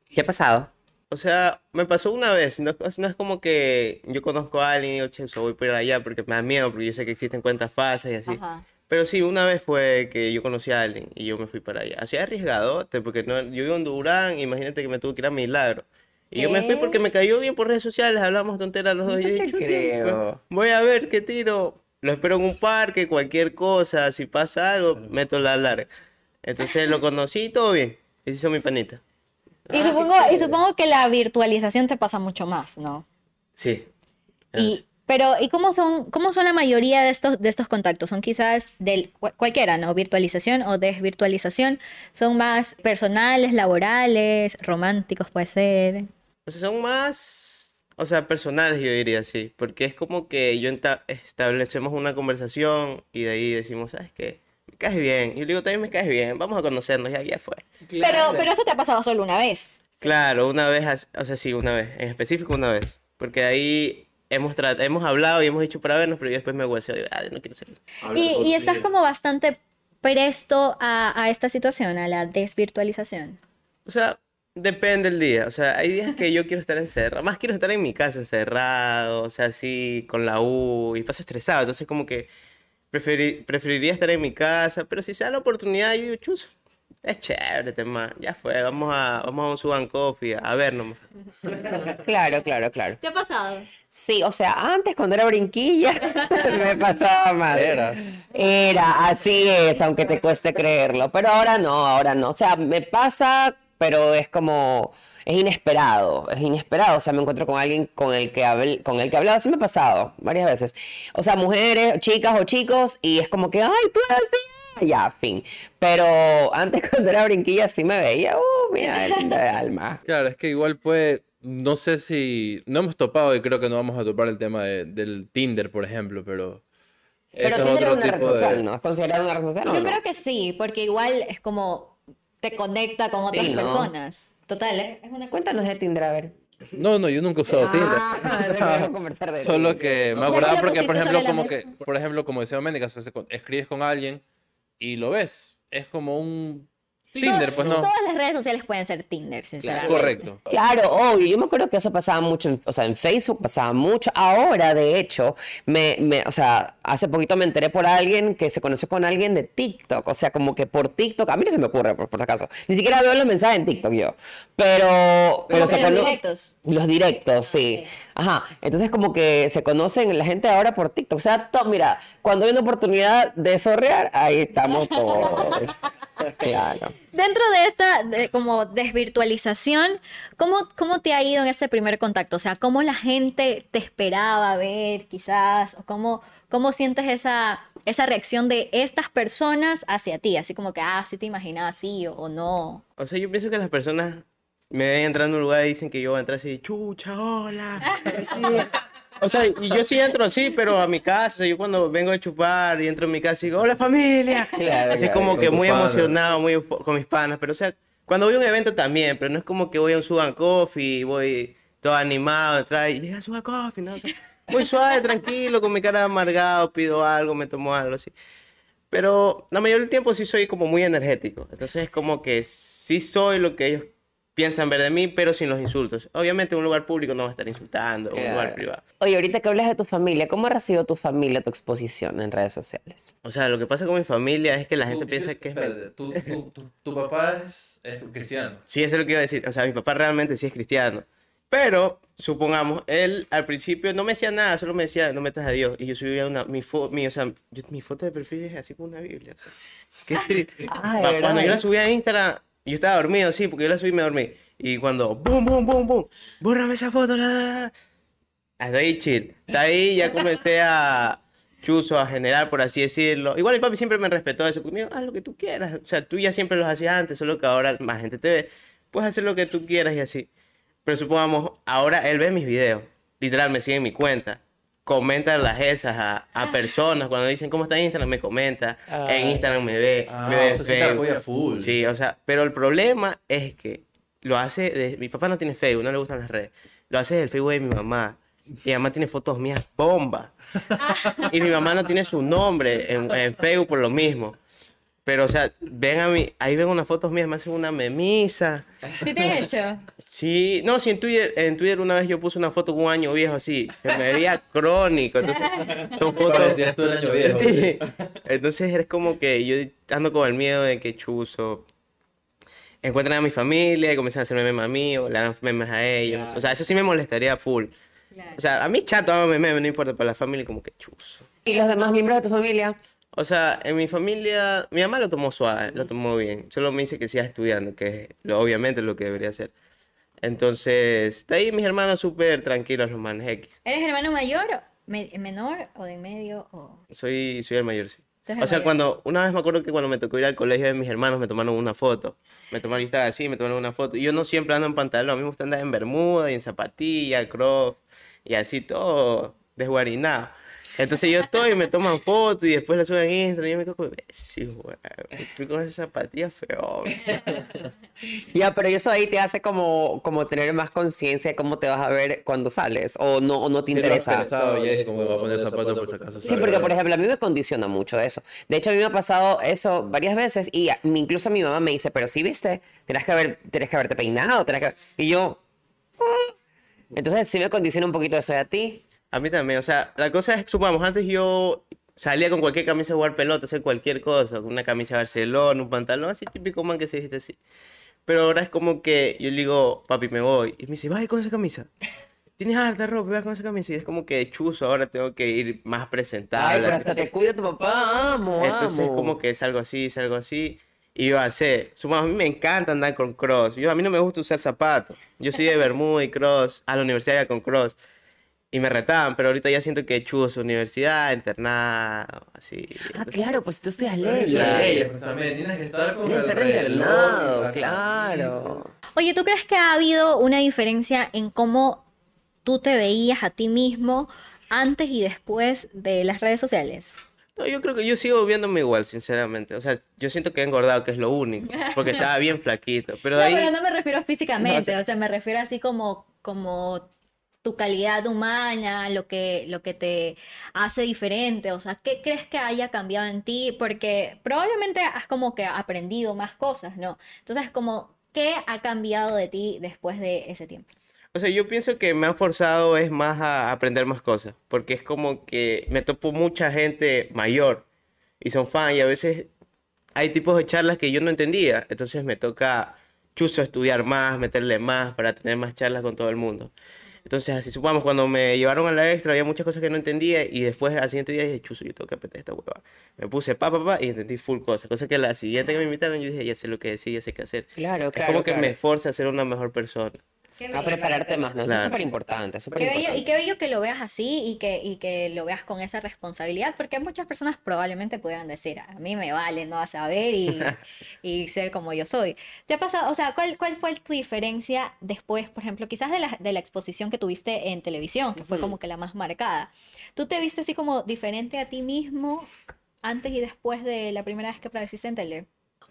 ¿Qué ha pasado? O sea, me pasó una vez. No, es- no es como que yo conozco a alguien y digo, che, so, voy por allá porque me da miedo, porque yo sé que existen cuentas falsas y así. Ajá. Pero sí, una vez fue que yo conocí a alguien y yo me fui para allá. Así arriesgadote, porque no, yo vivo en Durán, imagínate que me tuve que ir a Milagro. Y yo me fui ¿Qué? porque me cayó bien por redes sociales, hablamos tonteras los dos. Y yo No dije, "Chuta, creo. voy a ver qué tiro. Lo espero en un parque, cualquier cosa. Si pasa algo, meto la larga. Entonces lo conocí y todo bien. Y se hizo mi panita. Y, supongo, y supongo que la virtualización te pasa mucho más, ¿no? Sí. Y, pero, ¿y cómo son, cómo son la mayoría de estos, de estos contactos? Son quizás del, cu- cualquiera, ¿no? Virtualización o desvirtualización. Son más personales, laborales, románticos, puede ser. O sea, son más, o sea, personales, yo diría, sí. Porque es como que yo establecemos una conversación y de ahí decimos, ¿sabes qué? Me caes bien. Y yo le digo, también me caes bien. Vamos a conocernos, ya, ya fue. Pero, pero eso te ha pasado solo una vez. Claro, una vez, o sea, sí, una vez. En específico, una vez. Porque de ahí hemos, trat- hemos hablado y hemos dicho para vernos, pero yo después me hueseo y digo, ah, yo no quiero salir. Y, y estás como bastante presto a, a esta situación, a la desvirtualización. O sea, depende del día. O sea, hay días que yo quiero estar encerrado. Más quiero estar en mi casa encerrado, o sea, así con la U y paso estresado. Entonces, como que preferi- preferiría estar en mi casa. Pero si se da la oportunidad, yo digo, chus, es chévere, tema. Ya fue, vamos a, vamos a un Suban Coffee a ver nomás. Claro, claro, claro. ¿Qué ha pasado? Sí, o sea, antes cuando era brinquilla me pasaba mal. Eras. Era, así es, aunque te cueste creerlo. Pero ahora no, ahora no. O sea, me pasa, pero es como, es inesperado, es inesperado. O sea, me encuentro con alguien con el que habl- con el que he hablado, así me ha pasado varias veces. O sea, mujeres, chicas o chicos, y es como que, ay, tú eres así. Ya, fin. Pero antes cuando era brinquilla sí me veía, uh, mira, linda de alma. Claro, es que igual puede, no sé si, no hemos topado y creo que no vamos a topar el tema de- del Tinder, por ejemplo, pero... Pero Tinder es una red de- social, ¿no? ¿Es considerado una red social Yo no? creo que sí, porque igual es como te conecta con otras Sí, ¿no? personas. Total, ¿eh? es una Cuéntanos de Tinder, a ver. No, no, yo nunca he usado Tinder. Ah, conversar de Solo Tinder. que me acordaba porque, por ejemplo, como que, por ejemplo, como decía se- escribes con alguien y lo ves. Es como un Tinder, pues no. Todas las redes sociales pueden ser Tinder, sinceramente. Correcto. Claro, obvio. Yo me acuerdo que eso pasaba mucho, en- o sea, en Facebook pasaba mucho. Ahora, de hecho, me, me, o sea, hace poquito me enteré por alguien que se conoció con alguien de TikTok. O sea, como que por TikTok, a mí no se me ocurre, por, por si acaso. Ni siquiera veo los mensajes en TikTok yo. Pero, pero Como se que los directos. Los directos, sí. Ajá. Entonces, como que se conocen la gente ahora por TikTok. O sea, to- mira, cuando hay una oportunidad de sorrear, ahí estamos todos. Claro. Dentro de esta de- como desvirtualización, ¿cómo, ¿cómo te ha ido en este primer contacto? O sea, ¿cómo la gente te esperaba ver quizás? ¿O cómo, cómo sientes esa, esa reacción de estas personas hacia ti? Así como que, ah, sí te imaginaba así o, o no. O sea, yo pienso que las personas me ven entrando a un lugar y dicen que yo voy a entrar así, chucha, hola. así. O sea, y yo sí entro así, pero a mi casa, yo cuando vengo a chupar y entro a mi casa y digo, hola familia. Claro, así claro, como que muy panas. emocionado, muy con mis panas. Pero o sea, cuando voy a un evento también, pero no es como que voy a un Suban Coffee y voy todo animado, entrar y llega Suban Coffee, ¿no? O sea, muy suave, tranquilo, con mi cara amargado, pido algo, me tomo algo así. Pero la mayoría del tiempo sí soy como muy energético. Entonces es como que sí soy lo que ellos piensan ver de mí, pero sin los insultos. Obviamente en un lugar público no va a estar insultando, en un lugar privado. Oye, ahorita que hablas de tu familia, ¿cómo ha recibido tu familia tu exposición en redes sociales? O sea, lo que pasa con mi familia es que la gente Tú- piensa que es... tu, tu- papá es, es cristiano. Sí, eso es lo que iba a decir. O sea, mi papá realmente sí es cristiano. Pero, supongamos, él al principio no me decía nada, solo me decía, no metas a Dios. Y yo subía una, mi, fo- mi, o sea, yo- mi foto de perfil es así como una Biblia. o sea, qué tri- Ah. Cuando yo la subí a Instagram, yo estaba dormido, sí, porque yo la subí y me dormí. Y cuando, boom, boom, boom, boom, bórrame esa foto, la. Hasta ahí chill. De ahí ya comencé a, chuzo a generar, por así decirlo. Igual mi papi siempre me respetó eso, conmigo, haz lo que tú quieras. O sea, tú ya siempre lo hacías antes, solo que ahora más gente te ve. Puedes hacer lo que tú quieras y así. Pero supongamos, ahora él ve mis videos. Literal, me sigue en mi cuenta. Comenta las esas a, a personas. Cuando dicen cómo está en Instagram, me comenta. En Instagram me ve. Ah, me ve o en sea, sí te full. Sí, o sea, pero el problema es que lo hace. De, mi papá no tiene Facebook, no le gustan las redes. Lo hace desde el Facebook de mi mamá. Mi mamá tiene fotos mías bomba. y mi mamá no tiene su nombre en, en Facebook por lo mismo. Pero, o sea, ven a mí, ahí ven unas fotos mías, me hacen una memisa. ¿Sí te he hecho? Sí, no, sí, en Twitter, en Twitter una vez yo puse una foto con un año viejo así, se me veía crónico, entonces son fotos... Parecías tú el año viejo. Sí, entonces es como que yo ando con el miedo de que chuzo encuentren a mi familia y comiencen a hacer memes a mí o le hagan memes a ellos. O sea, eso sí me molestaría full. O sea, a mí chato, hágame memes, no importa, para la familia como que chuzo. ¿Y los demás miembros de tu familia? O sea, en mi familia, mi mamá lo tomó suave, lo tomó bien. Solo me dice que siga estudiando, que es lo- obviamente lo que debería hacer. Entonces, de ahí mis hermanos súper tranquilos, los manes X. ¿Eres hermano mayor, me- menor o de en medio? O... Soy, soy el mayor, sí. Tú eres O sea, mayor. cuando, una vez me acuerdo que cuando me tocó ir al colegio de mis hermanos, me tomaron una foto. Me tomaron, estaba así, me tomaron una foto. Y yo no siempre ando en pantalón, a mí me gusta andar en bermuda y en zapatilla, croft, y así todo desguarinado. Entonces yo estoy, me toman fotos y después la suben en Instagram y yo me quedo como, sí, güey, estoy con esa zapatilla feo. Ya, pero eso ahí te hace como, como tener más conciencia de cómo te vas a ver cuando sales, o no, o no te Sí, interesa. pensado, ya es como que va a poner zapatos por si acaso. Sí, porque por ejemplo, a mí me condiciona mucho eso. De hecho, a mí me ha pasado eso varias veces y a- incluso mi mamá me dice, pero sí, viste, tienes que, haber, tienes que haberte peinado, tienes que... Y yo... "Ah". Entonces sí me condiciona un poquito eso de a ti. A mí también, o sea, la cosa es, supongamos, antes yo salía con cualquier camisa a jugar pelota, hacer cualquier cosa, una camisa de Barcelona, un pantalón, así típico man que se viste así. Pero ahora es como que yo le digo, papi, me voy. Y me dice, vas a ir con esa camisa. Tienes harta ropa, vas con esa camisa. Y es como que chuzo, ahora tengo que ir más Ay, presentable. pero así. hasta te cuida tu papá, amo, Entonces es amo. como que es algo así, es algo así. Y yo hacer, supongamos, a mí me encanta andar con cross. Yo, a mí no me gusta usar zapatos. Yo soy de Bermuda y cross. A la universidad iba con cross. Y me retaban, pero ahorita ya siento que chuzo, universidad, internado, así. Ah, Entonces, claro, pues tú estudias leyes. leyes, pues, también tienes que estar con el ser reloj, internado, la claro. Oye, ¿tú crees que ha habido una diferencia en cómo tú te veías a ti mismo antes y después de las redes sociales? No, yo creo que yo sigo viéndome igual, sinceramente. O sea, yo siento que he engordado, que es lo único. Porque estaba bien flaquito. Pero No, ahí... pero no me refiero físicamente, No, sí. o sea, me refiero así como, como tu calidad humana, lo que, lo que te hace diferente, o sea, ¿qué crees que haya cambiado en ti? Porque probablemente has como que aprendido más cosas, ¿no? Entonces, como, ¿qué ha cambiado de ti después de ese tiempo? O sea, yo pienso que me han forzado es más a aprender más cosas, porque es como que me topo mucha gente mayor y son fan y a veces hay tipos de charlas que yo no entendía, entonces me toca chuzo estudiar más, meterle más para tener más charlas con todo el mundo. Entonces, así supongamos, cuando me llevaron a la extra había muchas cosas que no entendía y después al siguiente día dije, chuzo, yo tengo que aprender esta hueva. Me puse pa, pa, pa y entendí full cosas, cosa que la siguiente que me invitaron yo dije, ya sé lo que decir, ya sé qué hacer. Claro, Es claro, como que claro. me forza a ser una mejor persona. A prepararte más, ¿no? Eso es Claro. súper importante, súper y qué bello que lo veas así y que, y que lo veas con esa responsabilidad, porque muchas personas probablemente pudieran decir, a mí me vale no a saber y, y ser como yo soy. ¿Te ha pasado, o sea, cuál, cuál fue tu diferencia después, por ejemplo, quizás de la, de la exposición que tuviste en televisión, que fue como que la más marcada? ¿Tú te viste así como diferente a ti mismo antes y después de la primera vez que apareciste en tele?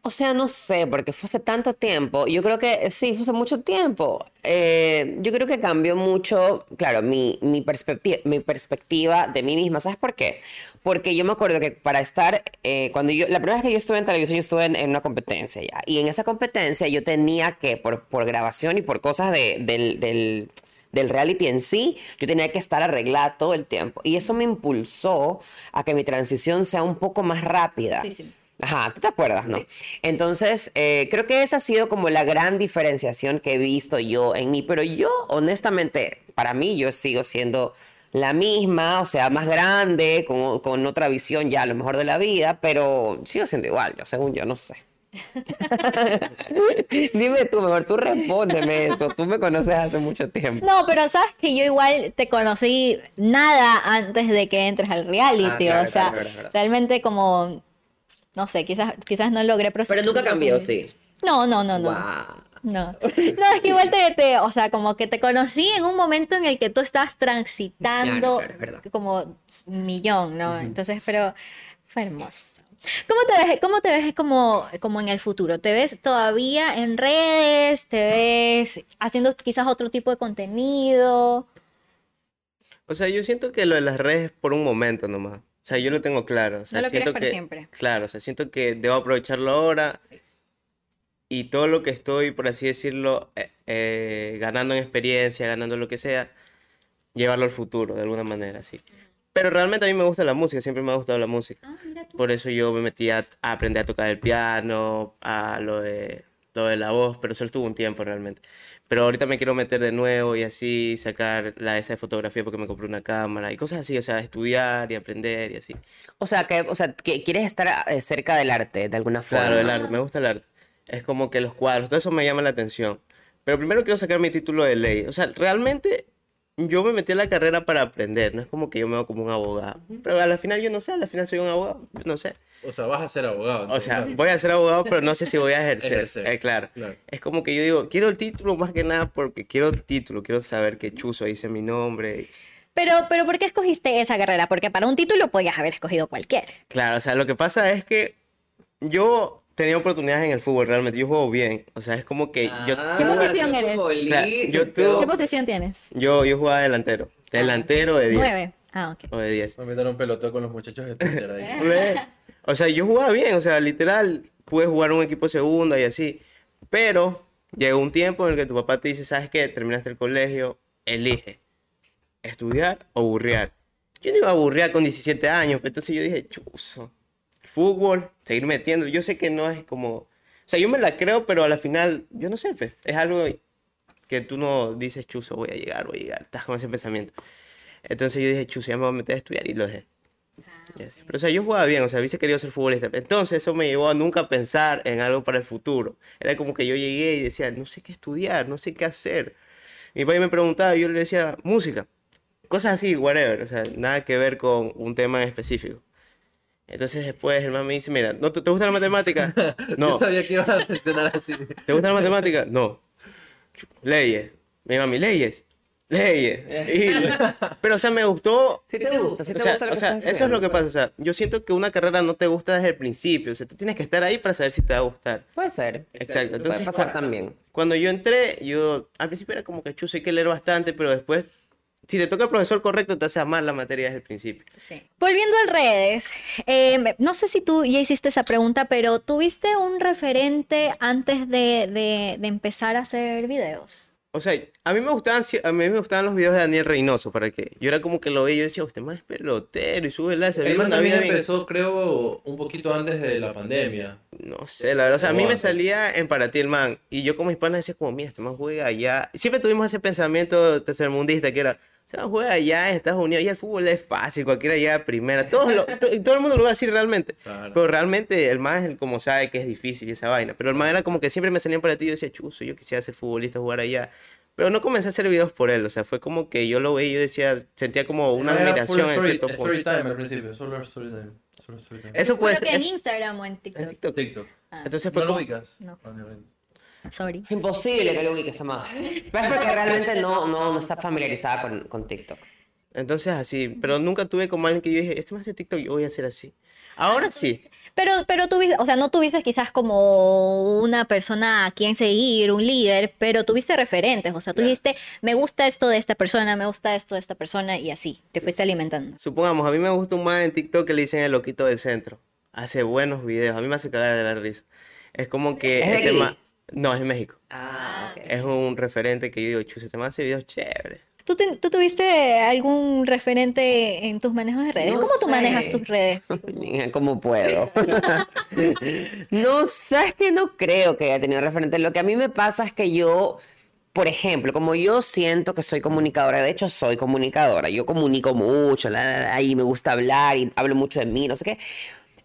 O sea, no sé, porque fue hace tanto tiempo. Yo creo que sí, fue hace mucho tiempo. Eh, yo creo que cambió mucho, claro, mi, mi, perspectiva, mi perspectiva de mí misma. ¿Sabes por qué? Porque yo me acuerdo que para estar, eh, cuando yo, la primera vez que yo estuve en televisión, yo estuve en, en una competencia ya. Y en esa competencia yo tenía que, por, por grabación y por cosas de, del, del, del reality en sí, yo tenía que estar arreglada todo el tiempo. Y eso me impulsó a que mi transición sea un poco más rápida. Sí, sí. Ajá, ¿tú te acuerdas, no? Entonces, eh, creo que esa ha sido como la gran diferenciación que he visto yo en mí, pero yo, honestamente, para mí, yo sigo siendo la misma, o sea, más grande, con, con otra visión ya a lo mejor de la vida, pero sigo siendo igual, yo según yo, no sé. Dime tú, mejor tú respóndeme eso. Tú me conoces hace mucho tiempo. No, pero sabes que yo igual te conocí nada antes de que entres al reality. Ah, claro, o sea, claro, claro. realmente como, no sé, quizás, quizás no logré procesar. Pero nunca cambió, sí. No, no, no, no. No. No, es que igual te, te- o sea, como que te conocí en un momento en el que tú estabas transitando Claro, claro, como millón, ¿no? Entonces, pero fue hermoso. ¿Cómo te ves, cómo te ves como, como en el futuro? ¿Te ves todavía en redes? ¿Te ves haciendo quizás otro tipo de contenido? O sea, yo siento que lo de las redes es por un momento nomás. O sea, yo lo tengo claro. O sea, No lo siento para que, siempre. Claro, o sea, siento que debo aprovecharlo ahora y todo lo que estoy, por así decirlo, eh, eh, ganando en experiencia, ganando lo que sea, llevarlo al futuro, de alguna manera, sí. Pero realmente a mí me gusta la música, siempre me ha gustado la música. Ah, mira tú. Por eso yo me metí a, a aprender a tocar el piano, a lo de, lo de la voz, pero eso estuvo un tiempo realmente. Pero ahorita me quiero meter de nuevo y así sacar la esa de fotografía porque me compré una cámara y cosas así, o sea, estudiar y aprender y así. O sea, que, o sea, que quieres estar eh, cerca del arte de alguna forma. Claro, el arte, me gusta el arte. Es como que los cuadros, todo eso me llama la atención. Pero primero quiero sacar mi título de ley. O sea, realmente yo me metí a la carrera para aprender, no es como que yo me veo como un abogado. Pero a la final yo no sé, a la final soy un abogado, no sé. O sea, vas a ser abogado. O sea, voy a ser abogado, pero no sé si voy a ejercer. Ejercer, Eh, claro. claro. Es como que yo digo, quiero el título más que nada porque quiero el título, quiero saber que Chuzo dice mi nombre. Pero, pero ¿por qué escogiste esa carrera? Porque para un título podías haber escogido cualquiera. Claro, o sea, lo que pasa es que yo tenía oportunidades en el fútbol, realmente. Yo juego bien. O sea, es como que yo, ¿Qué Ah, posición eres? Yo tuve- ¿Qué posición tienes? yo, yo jugaba delantero. Delantero de 10 Nueve. Ah, ok. o de 10. Me metieron un pelotón con los muchachos de Twitter ahí. O sea, yo jugaba bien, o sea, literal, pude jugar un equipo segunda y así. Pero llegó un tiempo en el que tu papá te dice, ¿sabes qué? Terminaste el colegio, elige estudiar o burrear. Yo no iba a burrear con 17 años, pero entonces yo dije, chuzo, fútbol, seguir metiendo. Yo sé que no es como... O sea, yo me la creo, pero a la final, yo no sé, pues, es algo que tú no dices, chuzo, voy a llegar, voy a llegar. Estás con ese pensamiento. Entonces yo dije, chuzo, ya me voy a meter a estudiar y lo dejé. Y así. Pero, o sea, yo jugaba bien, o sea, hubiese querido ser futbolista. Entonces, eso me llevó a nunca pensar en algo para el futuro. Era como que yo llegué y decía, no sé qué estudiar, no sé qué hacer. Mi padre me preguntaba y yo le decía, música. Cosas así, whatever. O sea, nada que ver con un tema en específico. Entonces, después el man me dice, mira, ¿no te, te gusta la matemática? No. Yo sabía que ibas a mencionar así. ¿Te gusta la matemática? No. Leyes. Mi mami, leyes. Leyes. Y- pero, o sea, me gustó Sí te gusta, sí te o sea, gusta lo o que sea, estás eso es lo que pasa. O sea, yo siento que una carrera no te gusta desde el principio. O sea, tú tienes que estar ahí para saber si te va a gustar. Puede ser. Exacto. Puede Entonces, pasar también. cuando yo entré, yo al principio era como que chuzo, hay que leer bastante, pero después, si te toca el profesor correcto, te hace amar la materia desde el principio. Volviendo a redes, eh, no sé si tú ya hiciste esa pregunta, pero ¿tuviste un referente antes de, de- de empezar a hacer videos? O sea, a mí me gustaban, a mí me gustaban los videos de Daniel Reynoso, ¿para qué? Yo era como que lo veía y yo decía, usted más es pelotero y sube la El man también empezó, creo, un poquito antes de la pandemia. No sé, la verdad. O sea, a mí O me antes. salía en para ti el man. Y yo con mis panas decía como, mira, este man juega allá. Siempre tuvimos ese pensamiento tercermundista que era, man juega allá en Estados Unidos y el fútbol es fácil, cualquiera llega a primera. Todos lo- to- todo el mundo lo va a decir realmente. Claro. Pero realmente el man es el como sabe que es difícil y esa vaina. Pero el man era como que siempre me salían para ti y yo decía, chuzo, yo quisiera ser futbolista, jugar allá. Pero no comencé a hacer videos por él, o sea, fue como que yo lo veía y yo decía, sentía como una admiración en story, cierto punto. story time al principio, solo story time. Solo story time. Eso puede Creo ser. que en Instagram o en en TikTok. TikTok. TikTok. Entonces fue ¿No lo como- ubicas? No. Sorry. Imposible que lo ubiques, más. Pero es porque realmente no, no, no está familiarizada con, con TikTok. Entonces así, pero nunca tuve como alguien que yo dije, este más de TikTok, yo voy a hacer así. Ahora sí. Pero, pero tuviste, o sea, no tuviste quizás como una persona a quien seguir, un líder, pero tuviste referentes. O sea, tú dijiste, me gusta esto de esta persona, me gusta esto de esta persona, y así, te fuiste alimentando. Supongamos, a mí me gusta un man en TikTok que le dicen el loquito del centro. Hace buenos videos, a mí me hace cagar de la risa. Es como que ¿Es ese man- No, es de México. Ah, ok. Es un referente que yo digo, chus, este man hace videos chéveres. ¿Tú, te- tú tuviste algún referente en tus manejos de redes? No ¿Cómo tú manejas tus redes? Niña, ¿Cómo puedo? no, sabes que no creo que haya tenido referente. Lo que a mí me pasa es que yo, por ejemplo, como yo siento que soy comunicadora, de hecho soy comunicadora, yo comunico mucho, la, la, la, y me gusta hablar y hablo mucho de mí, no sé qué.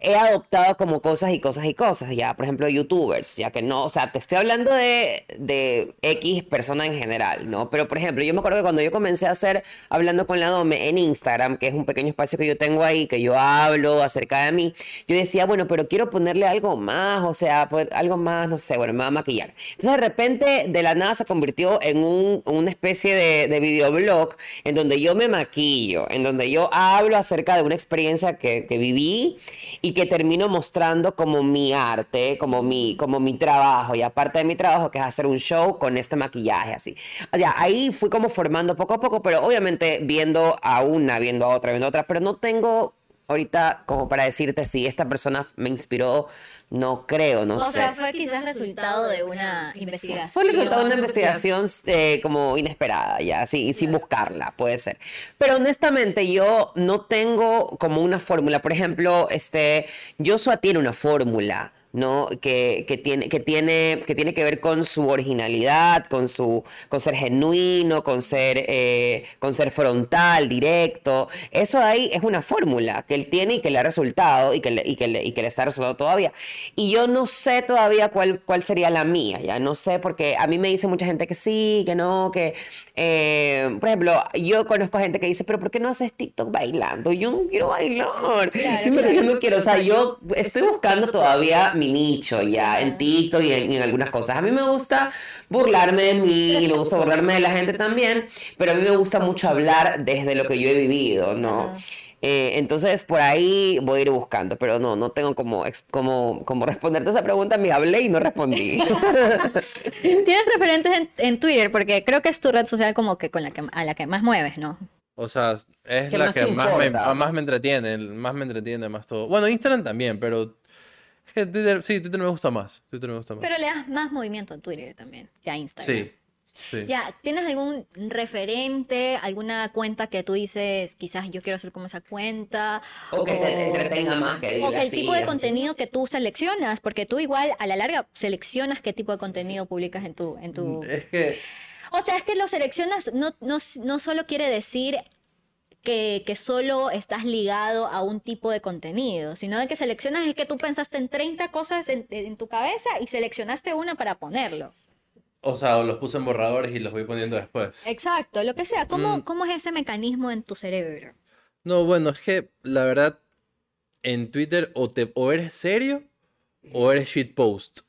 He adoptado como cosas y cosas y cosas, ya, por ejemplo, youtubers, ya que no, o sea, te estoy hablando de, de X persona en general, ¿no? Pero, por ejemplo, yo me acuerdo que cuando yo comencé a hacer Hablando con la Dome en Instagram, que es un pequeño espacio que yo tengo ahí, que yo hablo acerca de mí, yo decía, bueno, pero quiero ponerle algo más, o sea, algo más, no sé, bueno, me va a maquillar. Entonces, de repente, de la nada se convirtió en un- una especie de, de videoblog en donde yo me maquillo, en donde yo hablo acerca de una experiencia que, que viví y que termino mostrando como mi arte, como mi, como mi trabajo, y aparte de mi trabajo, que es hacer un show con este maquillaje, así. O sea, ahí fui como formando poco a poco, pero obviamente viendo a una, viendo a otra, viendo a otra, pero no tengo ahorita como para decirte si esta persona me inspiró, no creo, no o sé. sea, fue quizás resultado de una investigación. Fue el resultado de una investigación eh, como inesperada, ya, sí, sin buscarla, puede ser. Pero honestamente, yo no tengo como una fórmula. Por ejemplo, este, Joshua tiene una fórmula. ¿No? Que, que tiene, que, tiene, que tiene que ver con su originalidad, con, su, con ser genuino, con ser, eh, con ser frontal, directo. Eso ahí es una fórmula que él tiene y que le ha resultado y que le, y que le, y que le está resultando todavía. Y yo no sé todavía cuál, cuál sería la mía, ya no sé, porque a mí me dice mucha gente que sí, que no, que, eh, por ejemplo, yo conozco gente que dice, pero ¿por qué no haces TikTok bailando? Yo no quiero bailar. Siento que yo no quiero, o sea, yo estoy buscando todavía mi nicho ya en TikTok y en, y en algunas cosas. A mí me gusta burlarme de mí y me gusta burlarme de la gente también, pero a mí me gusta mucho hablar desde lo que yo he vivido, ¿no? Eh, entonces por ahí voy a ir buscando, pero no, no tengo como, como, como responderte a esa pregunta, me hablé y no respondí. ¿Tienes referentes en, en Twitter? Porque creo que es tu red social como que con la que a la que más mueves, ¿no? O sea, es ¿Qué la más que más me, más me entretiene, más me entretiene, más todo. Bueno, Instagram también, pero Twitter, sí, Twitter me gusta más. Twitter me gusta más. Pero le das más movimiento a Twitter también que a Instagram. Sí, sí. Ya, ¿tienes algún referente, alguna cuenta que tú dices, quizás yo quiero ser como esa cuenta? O que te entretenga más que O que el tipo de así. contenido que tú seleccionas, porque tú igual a la larga seleccionas qué tipo de contenido publicas en tu... En tu... Es que O sea, es que lo seleccionas no, no, no solo quiere decir que, que solo estás ligado a un tipo de contenido, sino de que seleccionas es que tú pensaste en 30 cosas en, en tu cabeza y seleccionaste una para ponerlo. O sea, los puse en borradores y los voy poniendo después. Exacto, lo que sea. ¿Cómo, Mm. ¿Cómo es ese mecanismo en tu cerebro? No, bueno, es que la verdad, en Twitter o, te, o eres serio o eres shitpost.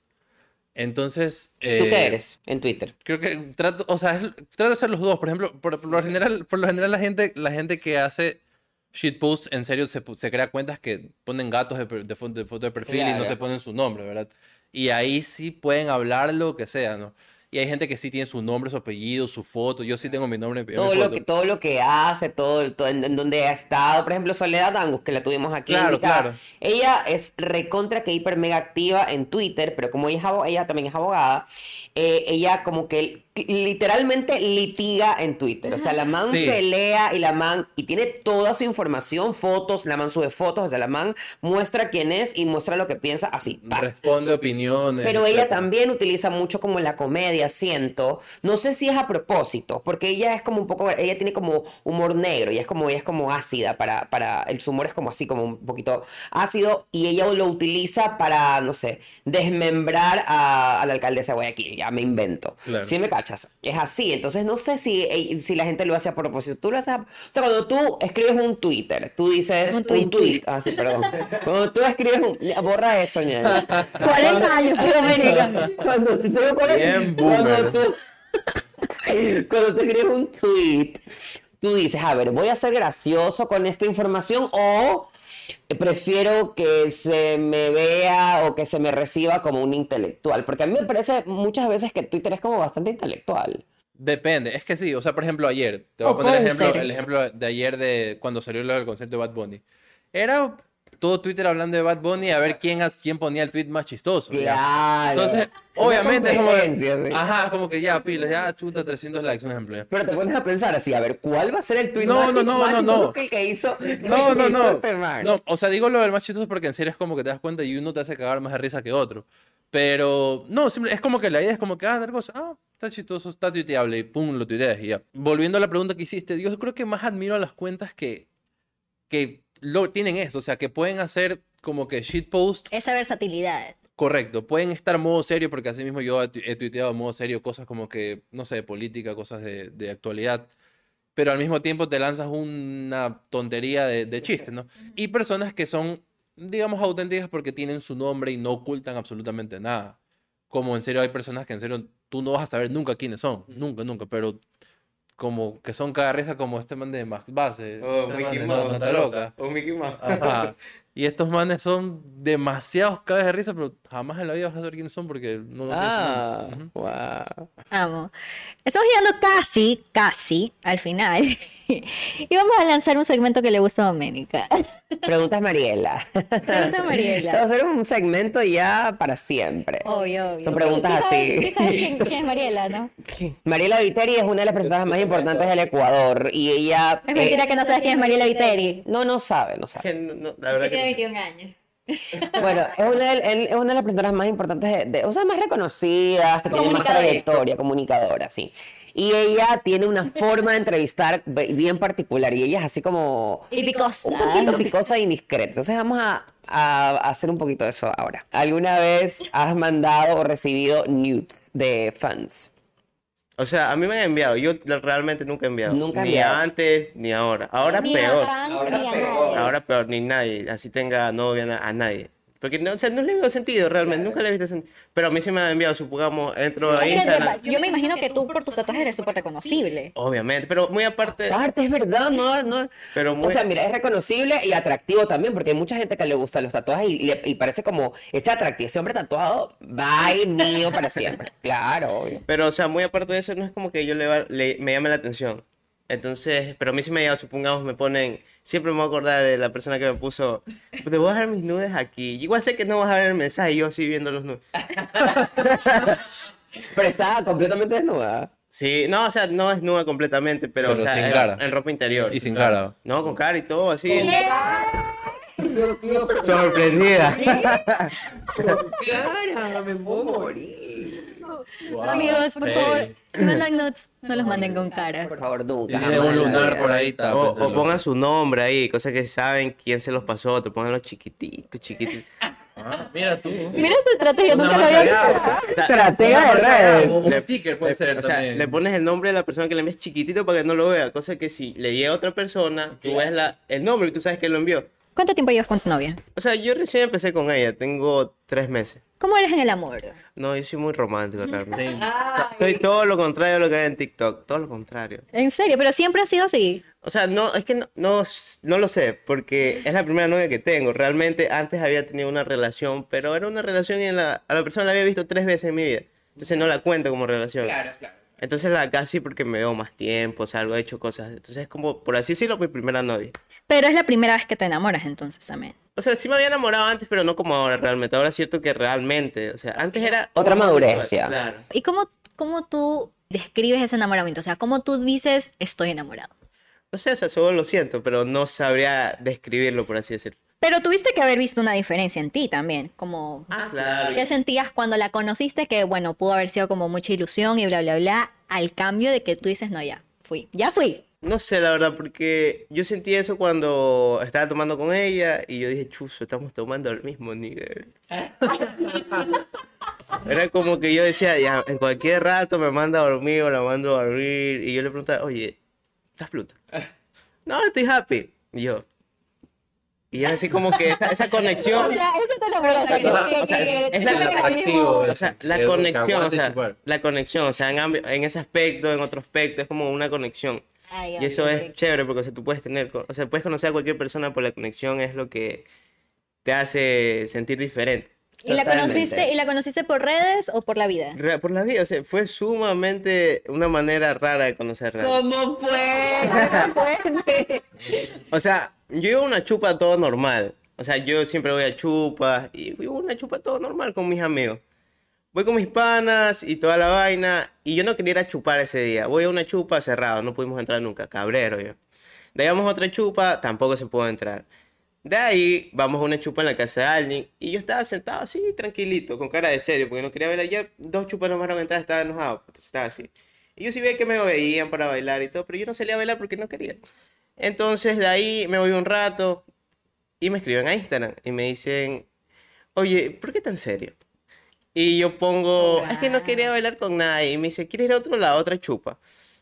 Entonces. ¿Tú eh, qué eres en Twitter? Creo que trato, o sea, trato de hacer los dos. Por ejemplo, por, por lo general, por lo general la gente, la gente que hace shitposts en serio se, se crea cuentas que ponen gatos de, de de foto de perfil y no Claro. se ponen su nombre, ¿verdad? Y ahí sí pueden hablar lo que sea, ¿no? Y hay gente que sí tiene su nombre, su apellido, su foto. Yo sí tengo mi nombre y mi Todo lo, foto. que, todo lo que hace, todo, todo en, en donde ha estado. Por ejemplo, Soledad Angus, que la tuvimos aquí. Claro, claro. Ella es recontra que hiper mega activa en Twitter, pero como ella, es ella también es abogada, eh, ella como que literalmente litiga en Twitter. O sea, la man Sí. pelea y la man, y tiene toda su información, fotos, la man sube fotos, o sea, la man muestra quién es y muestra lo que piensa así. Responde opiniones. Pero ella también utiliza mucho como la comedia, siento. No sé si es a propósito, porque ella es como un poco, ella tiene como humor negro y es como, ella es como ácida para, para, el su humor es como así, como un poquito ácido y ella lo utiliza para, no sé, desmembrar a, a la alcaldesa de Guayaquil, ya me invento. Claro. ¿Sí me cachas? Es así, entonces no sé si, si la gente lo hace a propósito. Tú lo haces a- O sea, cuando tú escribes un Twitter, tú dices Un un tweet. tweet. Ah, sí, perdón. Cuando tú escribes un... Borra eso, ña. 40 años. Cuando te tengo cuarenta- Bien cuando tú, cuando tú escribes un tweet, tú dices, a ver, voy a ser gracioso con esta información o prefiero que se me vea o que se me reciba como un intelectual, porque a mí me parece muchas veces que Twitter es como bastante intelectual. Depende, es que sí, o sea, por ejemplo, ayer, te voy a poner el ejemplo, el ejemplo de ayer de cuando salió del concierto de Bad Bunny. Era todo Twitter hablando de Bad Bunny a ver quién, quién ponía el tweet más chistoso. ¿ya? Claro. Entonces, obviamente es como, sí. ajá, como que ya, pilas, ya, chuta, 300 likes, un ejemplo. ya. Pero te pones a pensar así, a ver, ¿cuál va a ser el tweet No, más no, no, más no, chistoso no. que el que hizo? No, no, no. este? No, o sea, digo lo del más chistoso porque en serio es como que te das cuenta y uno te hace cagar más de risa que otro. Pero, no, es como que la idea es como que, ah, tal cosa, ah, está chistoso, está tuiteable y pum, lo tuiteas y ya. Volviendo a la pregunta que hiciste, yo creo que más admiro a las cuentas que, que lo, tienen eso, o sea, que pueden hacer como que shitpost Esa versatilidad. Correcto, pueden estar modo serio, porque así mismo yo he tu- he tuiteado modo serio cosas como que, no sé, de política, cosas de, de actualidad, pero al mismo tiempo te lanzas una tontería de, de chiste, ¿no? Y personas que son, digamos, auténticas porque tienen su nombre y no ocultan absolutamente nada. Como en serio hay personas que en serio tú no vas a saber nunca quiénes son, nunca, nunca, pero como que son cada risa como este man de Max Base, Oh, este man Mickey Mouse, No, Nota Loca. O Mickey Mouse. Ajá. Y estos manes son demasiados cabezas de risa, pero jamás en la vida vas a saber quiénes son porque no, su Ah. Ujú. wow. Amo. Estamos llegando casi, casi al final. y vamos a lanzar un segmento que le gusta a Doménica. Preguntas Mariela. Pregunta a Mariela. Vamos a hacer un segmento ya para siempre. Obvio, obvio. Son preguntas ¿Sí así. sabes quién, quién es Mariela, no? Mariela Viteri es una de las personas más importantes del Ecuador y ella... Es mentira eh, que no sabes quién es Mariela Viteri. No, no sabe, no sabe. No- la verdad Tiene no. 21 años. Bueno, es una, de, él es una de las personas más importantes, de, de- o sea, más reconocidas, que tiene más trayectoria, comunicadora, sí. Y ella tiene una forma de entrevistar bien particular y ella es así como Y picosa. un poquito picosa e indiscreta. Entonces vamos a, a hacer un poquito de eso ahora. ¿Alguna vez has mandado o recibido nudes de fans? O sea, a mí me han enviado. Yo realmente nunca he enviado. Nunca he ni enviado. antes ni ahora. Ahora Ni peor. a fans Ahora ni a peor. nadie. Ahora peor, ni nadie. Así tenga novia a nadie. Porque no, o sea, no le veo sentido realmente. Nunca le he visto sentido. Pero a mí sí me han enviado, supongamos, entro a Instagram. Yo me imagino que tú por tus tatuajes eres súper reconocible. Obviamente, pero muy aparte. Aparte, es verdad, no, no. Pero muy- O sea, mira, es reconocible y atractivo también, porque hay mucha gente que le gustan los tatuajes y, le- y parece como este atractivo. Ese hombre tatuado, bye mío para siempre. Claro, obvio. Pero, o sea, muy aparte de eso, no es como que yo le, va- le- me llame la atención. Entonces, pero a mí sí me ha llegado, supongamos, me ponen, siempre me voy a acordar de la persona que me puso, te voy a dejar mis nudes aquí. Igual sé que no vas a ver el mensaje, yo así viendo los nudes. Pero estaba completamente desnuda. Sí, no, o sea, no es nuda completamente, pero, Pero o sea, sin en, cara. en ropa interior. Y sin cara. No, con cara y todo, así. Sorprendida. Cara, me puedo morir. Amigos, por favor, si mandan nudes, no los manden con cara. Por favor, nunca. Si un lunar por ahí, O, o tápenselo. pongan su nombre ahí, cosas que saben quién se los pasó, te pongan los chiquititos, chiquititos. Ah, mira tú. Mira esta estrategia, nunca lo había visto. Estratega de redes. Un Le- sticker puede ser O sea, también. le pones el nombre de la persona que le envías chiquitito para que no lo vea. Cosa que si le llega a otra persona, tú ves la, el nombre y tú sabes que lo envió. ¿Cuánto tiempo llevas con tu novia? O sea, yo recién empecé con ella, tengo tres meses. ¿Cómo eres en el amor? No, yo soy muy romántico realmente. Sí. Soy todo lo contrario a lo que hay en TikTok, todo lo contrario. En serio, pero siempre ha sido así. O sea, no, es que no, no, no lo sé, porque es la primera novia que tengo. Realmente antes había tenido una relación, pero era una relación y en la, a la persona la había visto tres veces en mi vida. Entonces no la cuento como relación. Claro, claro. Entonces la casi porque me veo más tiempo, o sea, algo he hecho cosas. Entonces es como, por así decirlo, mi primera novia. Pero es la primera vez que te enamoras entonces también. O sea, sí me había enamorado antes, pero no como ahora realmente. Ahora es cierto que realmente, o sea, antes era... Otra madurez, ya. Claro. ¿Y cómo, cómo tú describes ese enamoramiento? O sea, ¿cómo tú dices estoy enamorado? No sé, o sea, solo lo siento, pero no sabría describirlo, por así decirlo. Pero tuviste que haber visto una diferencia en ti también, como Ah, claro. ¿qué sentías cuando la conociste que bueno, pudo haber sido como mucha ilusión y bla bla bla, al cambio de que tú dices, "No, ya, fui, ya fui." No sé, la verdad, porque yo sentí eso cuando estaba tomando con ella y yo dije, chuzo, estamos tomando al mismo nivel. Era como que yo decía, ya, en cualquier rato me manda a dormir o la mando a dormir. Y yo le preguntaba, oye, ¿estás pluta? No, estoy happy. Y yo. Y es así como que esa, esa conexión. eso te lo. O sea, es la- atractivo. O sea, la Que- que conexión, o sea, la conexión, o sea, en, en ese aspecto, en otro aspecto, es como una conexión. Y eso es chévere porque o sea, tú puedes tener, o sea, puedes conocer a cualquier persona por la conexión, es lo que te hace sentir diferente. ¿Y la conociste y la conociste por redes o por la vida? Re- Por la vida, o sea, fue sumamente una manera rara de conocer realmente. ¿Cómo fue? Cuente. O sea, yo iba a una chupa todo normal. O sea, yo siempre voy a chupas y a una chupa todo normal con mis amigos. Voy con mis panas y toda la vaina y yo no quería chupar ese día. Voy a una chupa cerrado, no pudimos entrar nunca, cabrero yo. De ahí vamos a otra chupa, tampoco se pudo entrar. De ahí vamos a una chupa en la casa de alguien y yo estaba sentado así, tranquilito, con cara de serio, porque no quería bailar. Ya dos chupas no me dejaron entrar, estaba enojado, estaba así. Y yo sí veía que me veían para bailar y todo, pero yo no salía a bailar porque no quería. Entonces de ahí me voy un rato y me escriben a Instagram y me dicen, oye, ¿por qué tan serio? Y yo pongo, es que no quería bailar con nadie. Y me dice, ¿quieres ir a otro lado, otra chupa?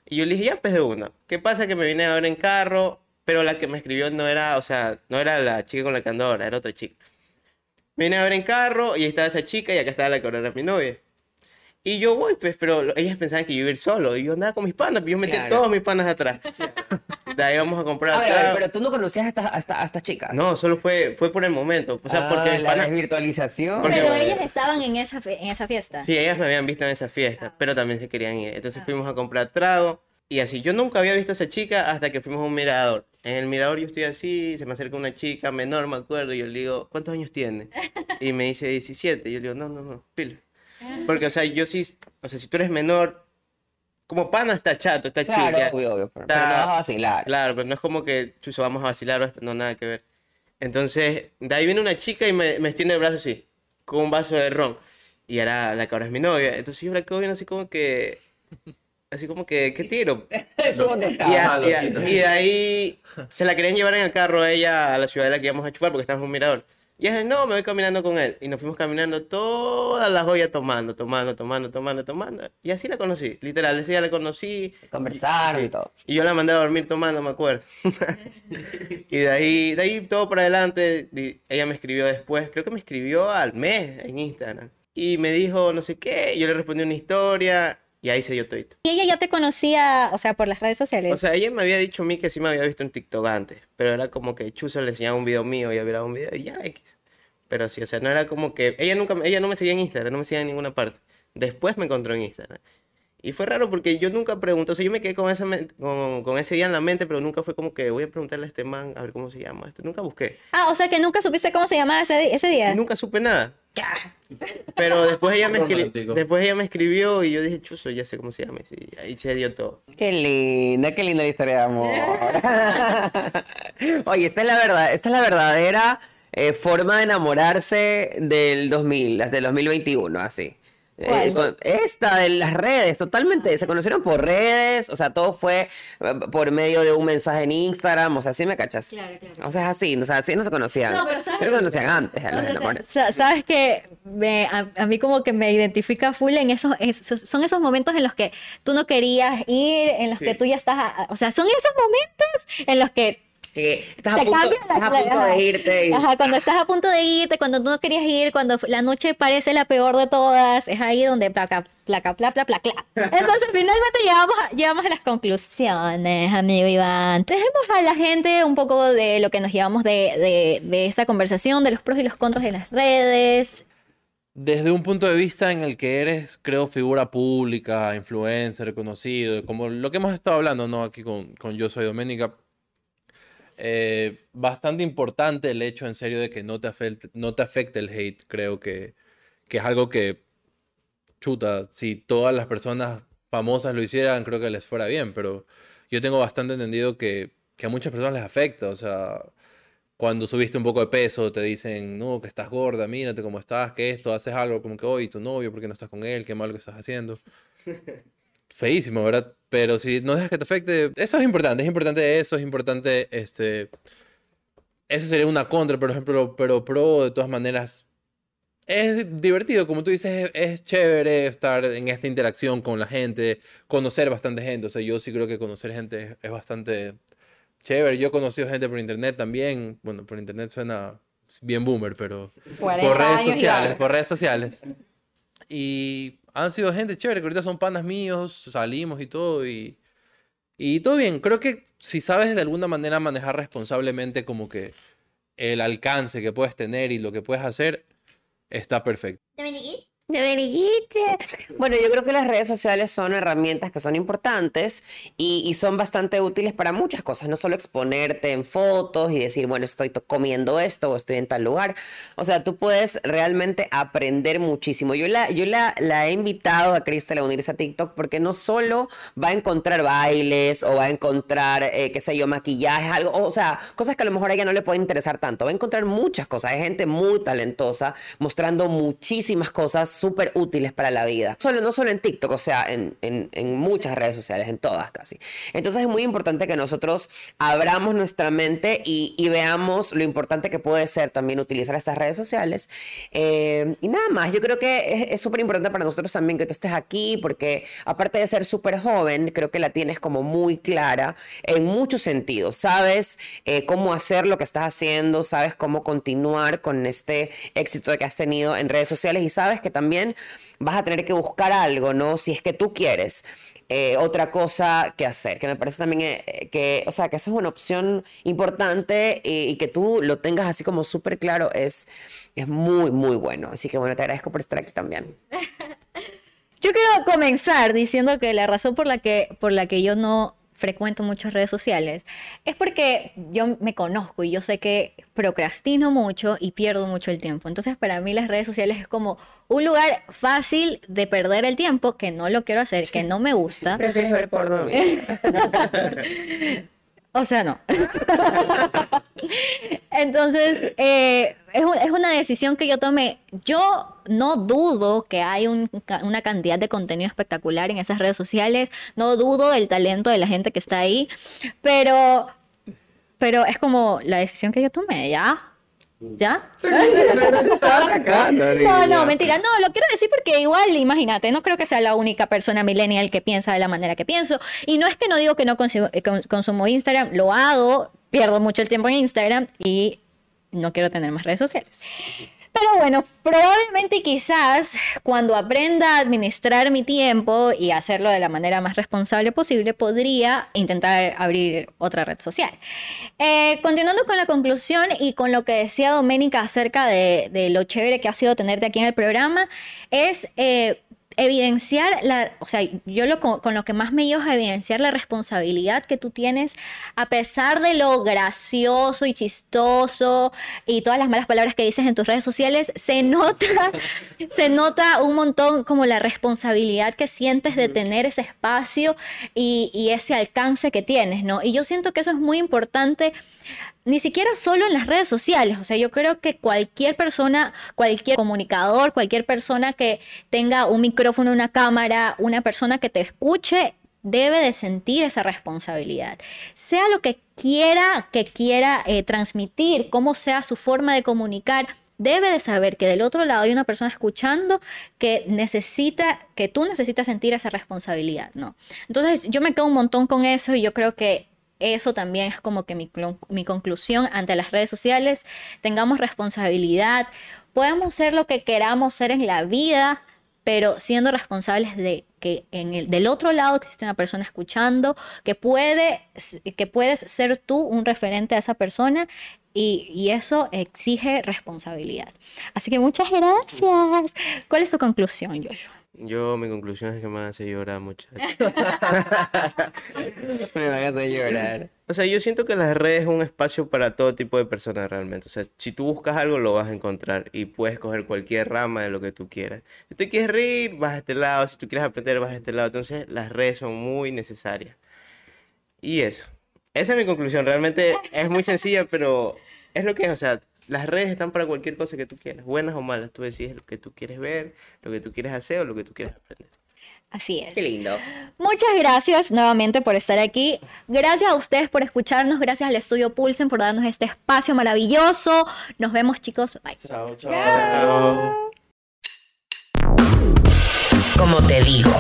Y yo le dije, ya, pues de una. ¿Qué pasa? Que me vine a ver en carro, pero la que me escribió no era, o sea, no era la chica con la que ando ahora, era otra chica. Me vine a ver en carro y ahí estaba esa chica y acá estaba la que ahora era mi novia. Y yo voy, pues, pero ellas pensaban que yo iba a ir solo. Y yo andaba con mis panas, pues yo metí Claro. todos mis panas atrás. De ahí vamos a comprar A ver, a ver, trago. pero tú no conocías a estas, a estas- a estas chicas. No, solo fue, fue por el momento. O sea, Ah, porque la panas- desvirtualización. Porque- Pero ellas estaban en esa, fe- en esa fiesta. Sí, ellas me habían visto en esa fiesta, pero también se querían ir. Entonces fuimos a comprar trago y así. Yo nunca había visto a esa chica hasta que fuimos a un mirador. En el mirador yo estoy así, se me acerca una chica menor, me acuerdo, y yo le digo, ¿cuántos años tiene? Y me dice 17. Y yo le digo, no, no, no, pila. Porque, o sea, yo sí, o sea, si tú eres menor, como pana está chato, está Claro, chica. obvio, obvio. Pero, Está- pero no vas a vacilar. Claro, pero no es como que chuzo, vamos a vacilar o esto, no, nada que ver. Entonces, de ahí viene una chica y me, me extiende el brazo así, con un vaso de ron. Y era la que ahora es mi novia. Entonces yo la quedo viendo así como que. Así como que, ¿qué tiro? ¿Dónde Y, está? a- y a- y de ahí se la querían llevar en el carro a ella a la ciudad de la que íbamos a chupar porque estábamos en un mirador. Y dice, no, me voy caminando con él. Y nos fuimos caminando todas las joyas tomando, tomando, tomando, tomando, tomando. Y así la conocí, literal. Ese día la conocí. Conversaron y Sí. todo. Y yo la mandé a dormir tomando, me acuerdo. y de ahí, de ahí todo para adelante. Ella me escribió después, creo que me escribió al mes en Instagram. Y me dijo no sé qué, yo le respondí una historia y ahí se dio todo. Y ella ya te conocía, o sea, por las redes sociales. O sea, ella me había dicho a mí que sí me había visto en TikTok antes, pero era como que Chuzo le enseñaba un video mío y había grabado un video y ya, X. Pero sí, o sea, no era como que... Ella nunca, ella no me seguía en Instagram, no me seguía en ninguna parte. Después me encontró en Instagram. Y fue raro porque yo nunca pregunté, o sea, yo me quedé con, esa con, con ese día en la mente, pero nunca fue como que voy a preguntarle a este man a ver cómo se llama esto. Nunca busqué. ah, o sea que nunca supiste cómo se llamaba ese, ese día. Nunca supe nada. Pero después ella, me escri- Romántico. después ella me escribió y yo dije, Chuzo, ya sé cómo se llama. Y ahí se dio todo. Qué linda, qué linda la historia de amor. Oye, esta es la verdad, esta es la verdadera eh, forma de enamorarse del 2000, las del 2021, así. Eh, esta de las redes, totalmente. Se conocieron por redes, o sea, todo fue eh, por medio de un mensaje en Instagram, o sea, ¿sí me cachas? Claro, claro. O sea, es así, o sea, así no se conocían. No, pero ¿sabes? se conocían antes, a O los sea, enamorados. sa- Sabes que me- a, a mí como que me identifica full en esos, esos- son esos momentos en los que tú no querías ir, en los Sí. que tú ya estás, a- o sea, son esos momentos en los que Que estás a punto, estás a de irte y... Ajá, cuando estás a punto de irte, cuando tú no querías ir, cuando la noche parece la peor de todas, es ahí donde placa, placa, pla, pla, pla, pla. Entonces, finalmente llegamos a, llegamos a las conclusiones, amigo Iván. Dejemos a la gente un poco de lo que nos llevamos de, de, de esta conversación, de los pros y los contras de las redes. Desde un punto de vista en el que eres, creo, figura pública, influencer, conocido, como lo que hemos estado hablando, ¿no? Aquí con, con Yo Soy Doménica. Eh, bastante importante el hecho, en serio, de que no te afecte, el hate. Creo que, que es algo que, chuta, si todas las personas famosas lo hicieran, creo que les fuera bien, pero yo tengo bastante entendido que, que a muchas personas les afecta, o sea, cuando subiste un poco de peso, te dicen, no, que estás gorda, mírate cómo estás, que esto, haces algo como que, oye, tu novio, ¿por qué no estás con él? Qué malo que estás haciendo. Feísimo, ¿verdad? Pero si no dejas que te afecte, eso es importante, es importante eso, es importante, este, eso sería una contra, por ejemplo, pero pro, de todas maneras, es divertido, como tú dices, es, es chévere estar en esta interacción con la gente, conocer bastante gente, o sea, yo sí creo que conocer gente es, es bastante chévere. Yo he conocido gente por internet también, bueno, por internet suena bien boomer, pero 40 por redes sociales, por redes sociales. Y han sido gente chévere, que ahorita son panas míos, salimos y todo, y, y todo bien. Creo que si sabes de alguna manera manejar responsablemente como que el alcance que puedes tener y lo que puedes hacer, está perfecto. Bueno, yo creo que las redes sociales son herramientas que son importantes y, son bastante útiles para muchas cosas, no solo exponerte en fotos y decir, bueno, estoy to- comiendo esto o estoy en tal lugar. O sea, tú puedes realmente aprender muchísimo. Yo la, he invitado a Cristel a unirse a TikTok porque no solo va a encontrar bailes o va a encontrar, eh, qué sé yo, maquillaje, algo, o sea, cosas que a lo mejor a ella no le pueden interesar tanto. Va a encontrar muchas cosas. Hay gente muy talentosa mostrando muchísimas cosas súper útiles para la vida. Solo, no solo en TikTok, o sea, en, en, en muchas redes sociales, en todas casi. Entonces es muy importante que nosotros abramos nuestra mente y, y veamos lo importante que puede ser también utilizar estas redes sociales. Eh, y nada más, yo creo que es súper importante para nosotros también que tú estés aquí, porque aparte de ser súper joven, creo que la tienes como muy clara en muchos sentidos. Sabes eh, cómo hacer lo que estás haciendo, sabes cómo continuar con este éxito que has tenido en redes sociales y sabes que también vas a tener que buscar algo, ¿no? Si es que tú quieres. eh, otra cosa que hacer, que me parece también eh, que, o sea, que esa es una opción importante y, que tú lo tengas así como súper claro es, es muy, muy bueno. Así que bueno, te agradezco por estar aquí también. Yo quiero comenzar diciendo que la razón por la que, por la que yo no frecuento muchas redes sociales es porque yo me conozco y yo sé que procrastino mucho y pierdo mucho el tiempo. Entonces, para mí las redes sociales es como un lugar fácil de perder el tiempo, que no lo quiero hacer, que no me gusta. ¿Prefieres ver porno? O sea, no. Entonces, eh, es, un- es una decisión que yo tomé. Yo no dudo que hay una cantidad de contenido espectacular en esas redes sociales. No dudo del talento de la gente que está ahí. Pero, pero es como la decisión que yo tomé, ¿ya? ¿Ya? No, no, mentira. No, lo quiero decir porque igual, imagínate, no creo que sea la única persona millennial que piensa de la manera que pienso. Y no es que no digo que no consumo, eh, con- consumo Instagram, lo hago, pierdo mucho el tiempo en Instagram y no quiero tener más redes sociales. Pero bueno, probablemente quizás cuando aprenda a administrar mi tiempo y hacerlo de la manera más responsable posible, podría intentar abrir otra red social. Eh, continuando con la conclusión y con lo que decía Doménica acerca de, de lo chévere que ha sido tenerte aquí en el programa, es eh, evidenciar la, o sea, yo lo, con, con lo que más me llevo es a evidenciar la responsabilidad que tú tienes a pesar de lo gracioso y chistoso y todas las malas palabras que dices en tus redes sociales, se nota, se nota un montón como la responsabilidad que sientes de tener ese espacio y, y ese alcance que tienes, ¿no? Y yo siento que eso es muy importante ni siquiera solo en las redes sociales. O sea, yo creo que cualquier persona, cualquier comunicador, cualquier persona que tenga un micrófono, una cámara, una persona que te escuche, debe de sentir esa responsabilidad. Sea lo que quiera que quiera eh, transmitir, cómo sea su forma de comunicar, debe de saber que del otro lado hay una persona escuchando que necesita, que tú necesitas sentir esa responsabilidad, ¿no? Entonces yo me quedo un montón con eso y yo creo que eso también es como que mi, mi conclusión ante las redes sociales. Tengamos responsabilidad. Podemos ser lo que queramos ser en la vida, pero siendo responsables de que en el, del otro lado existe una persona escuchando, que, puede, que puedes ser tú un referente a esa persona y, y eso exige responsabilidad. Así que muchas gracias. ¿Cuál es tu conclusión, Joshua? Yo, mi conclusión es que me van a hacer llorar, muchachos. Me van a hacer llorar. O sea, yo siento que las redes es un espacio para todo tipo de personas realmente. O sea, si tú buscas algo, lo vas a encontrar y puedes coger cualquier rama de lo que tú quieras. Si tú quieres reír, vas a este lado. Si tú quieres aprender, vas a este lado. Entonces, las redes son muy necesarias. Y eso. Esa es mi conclusión. Realmente es muy sencilla, pero es lo que es. O sea, las redes están para cualquier cosa que tú quieras, buenas o malas. Tú decides lo que tú quieres ver, lo que tú quieres hacer o lo que tú quieres aprender. Así es. Qué lindo. Muchas gracias nuevamente por estar aquí. Gracias a ustedes por escucharnos. Gracias al estudio Pulsen por darnos este espacio maravilloso. Nos vemos, chicos. Bye. Chao, chao. Como te digo,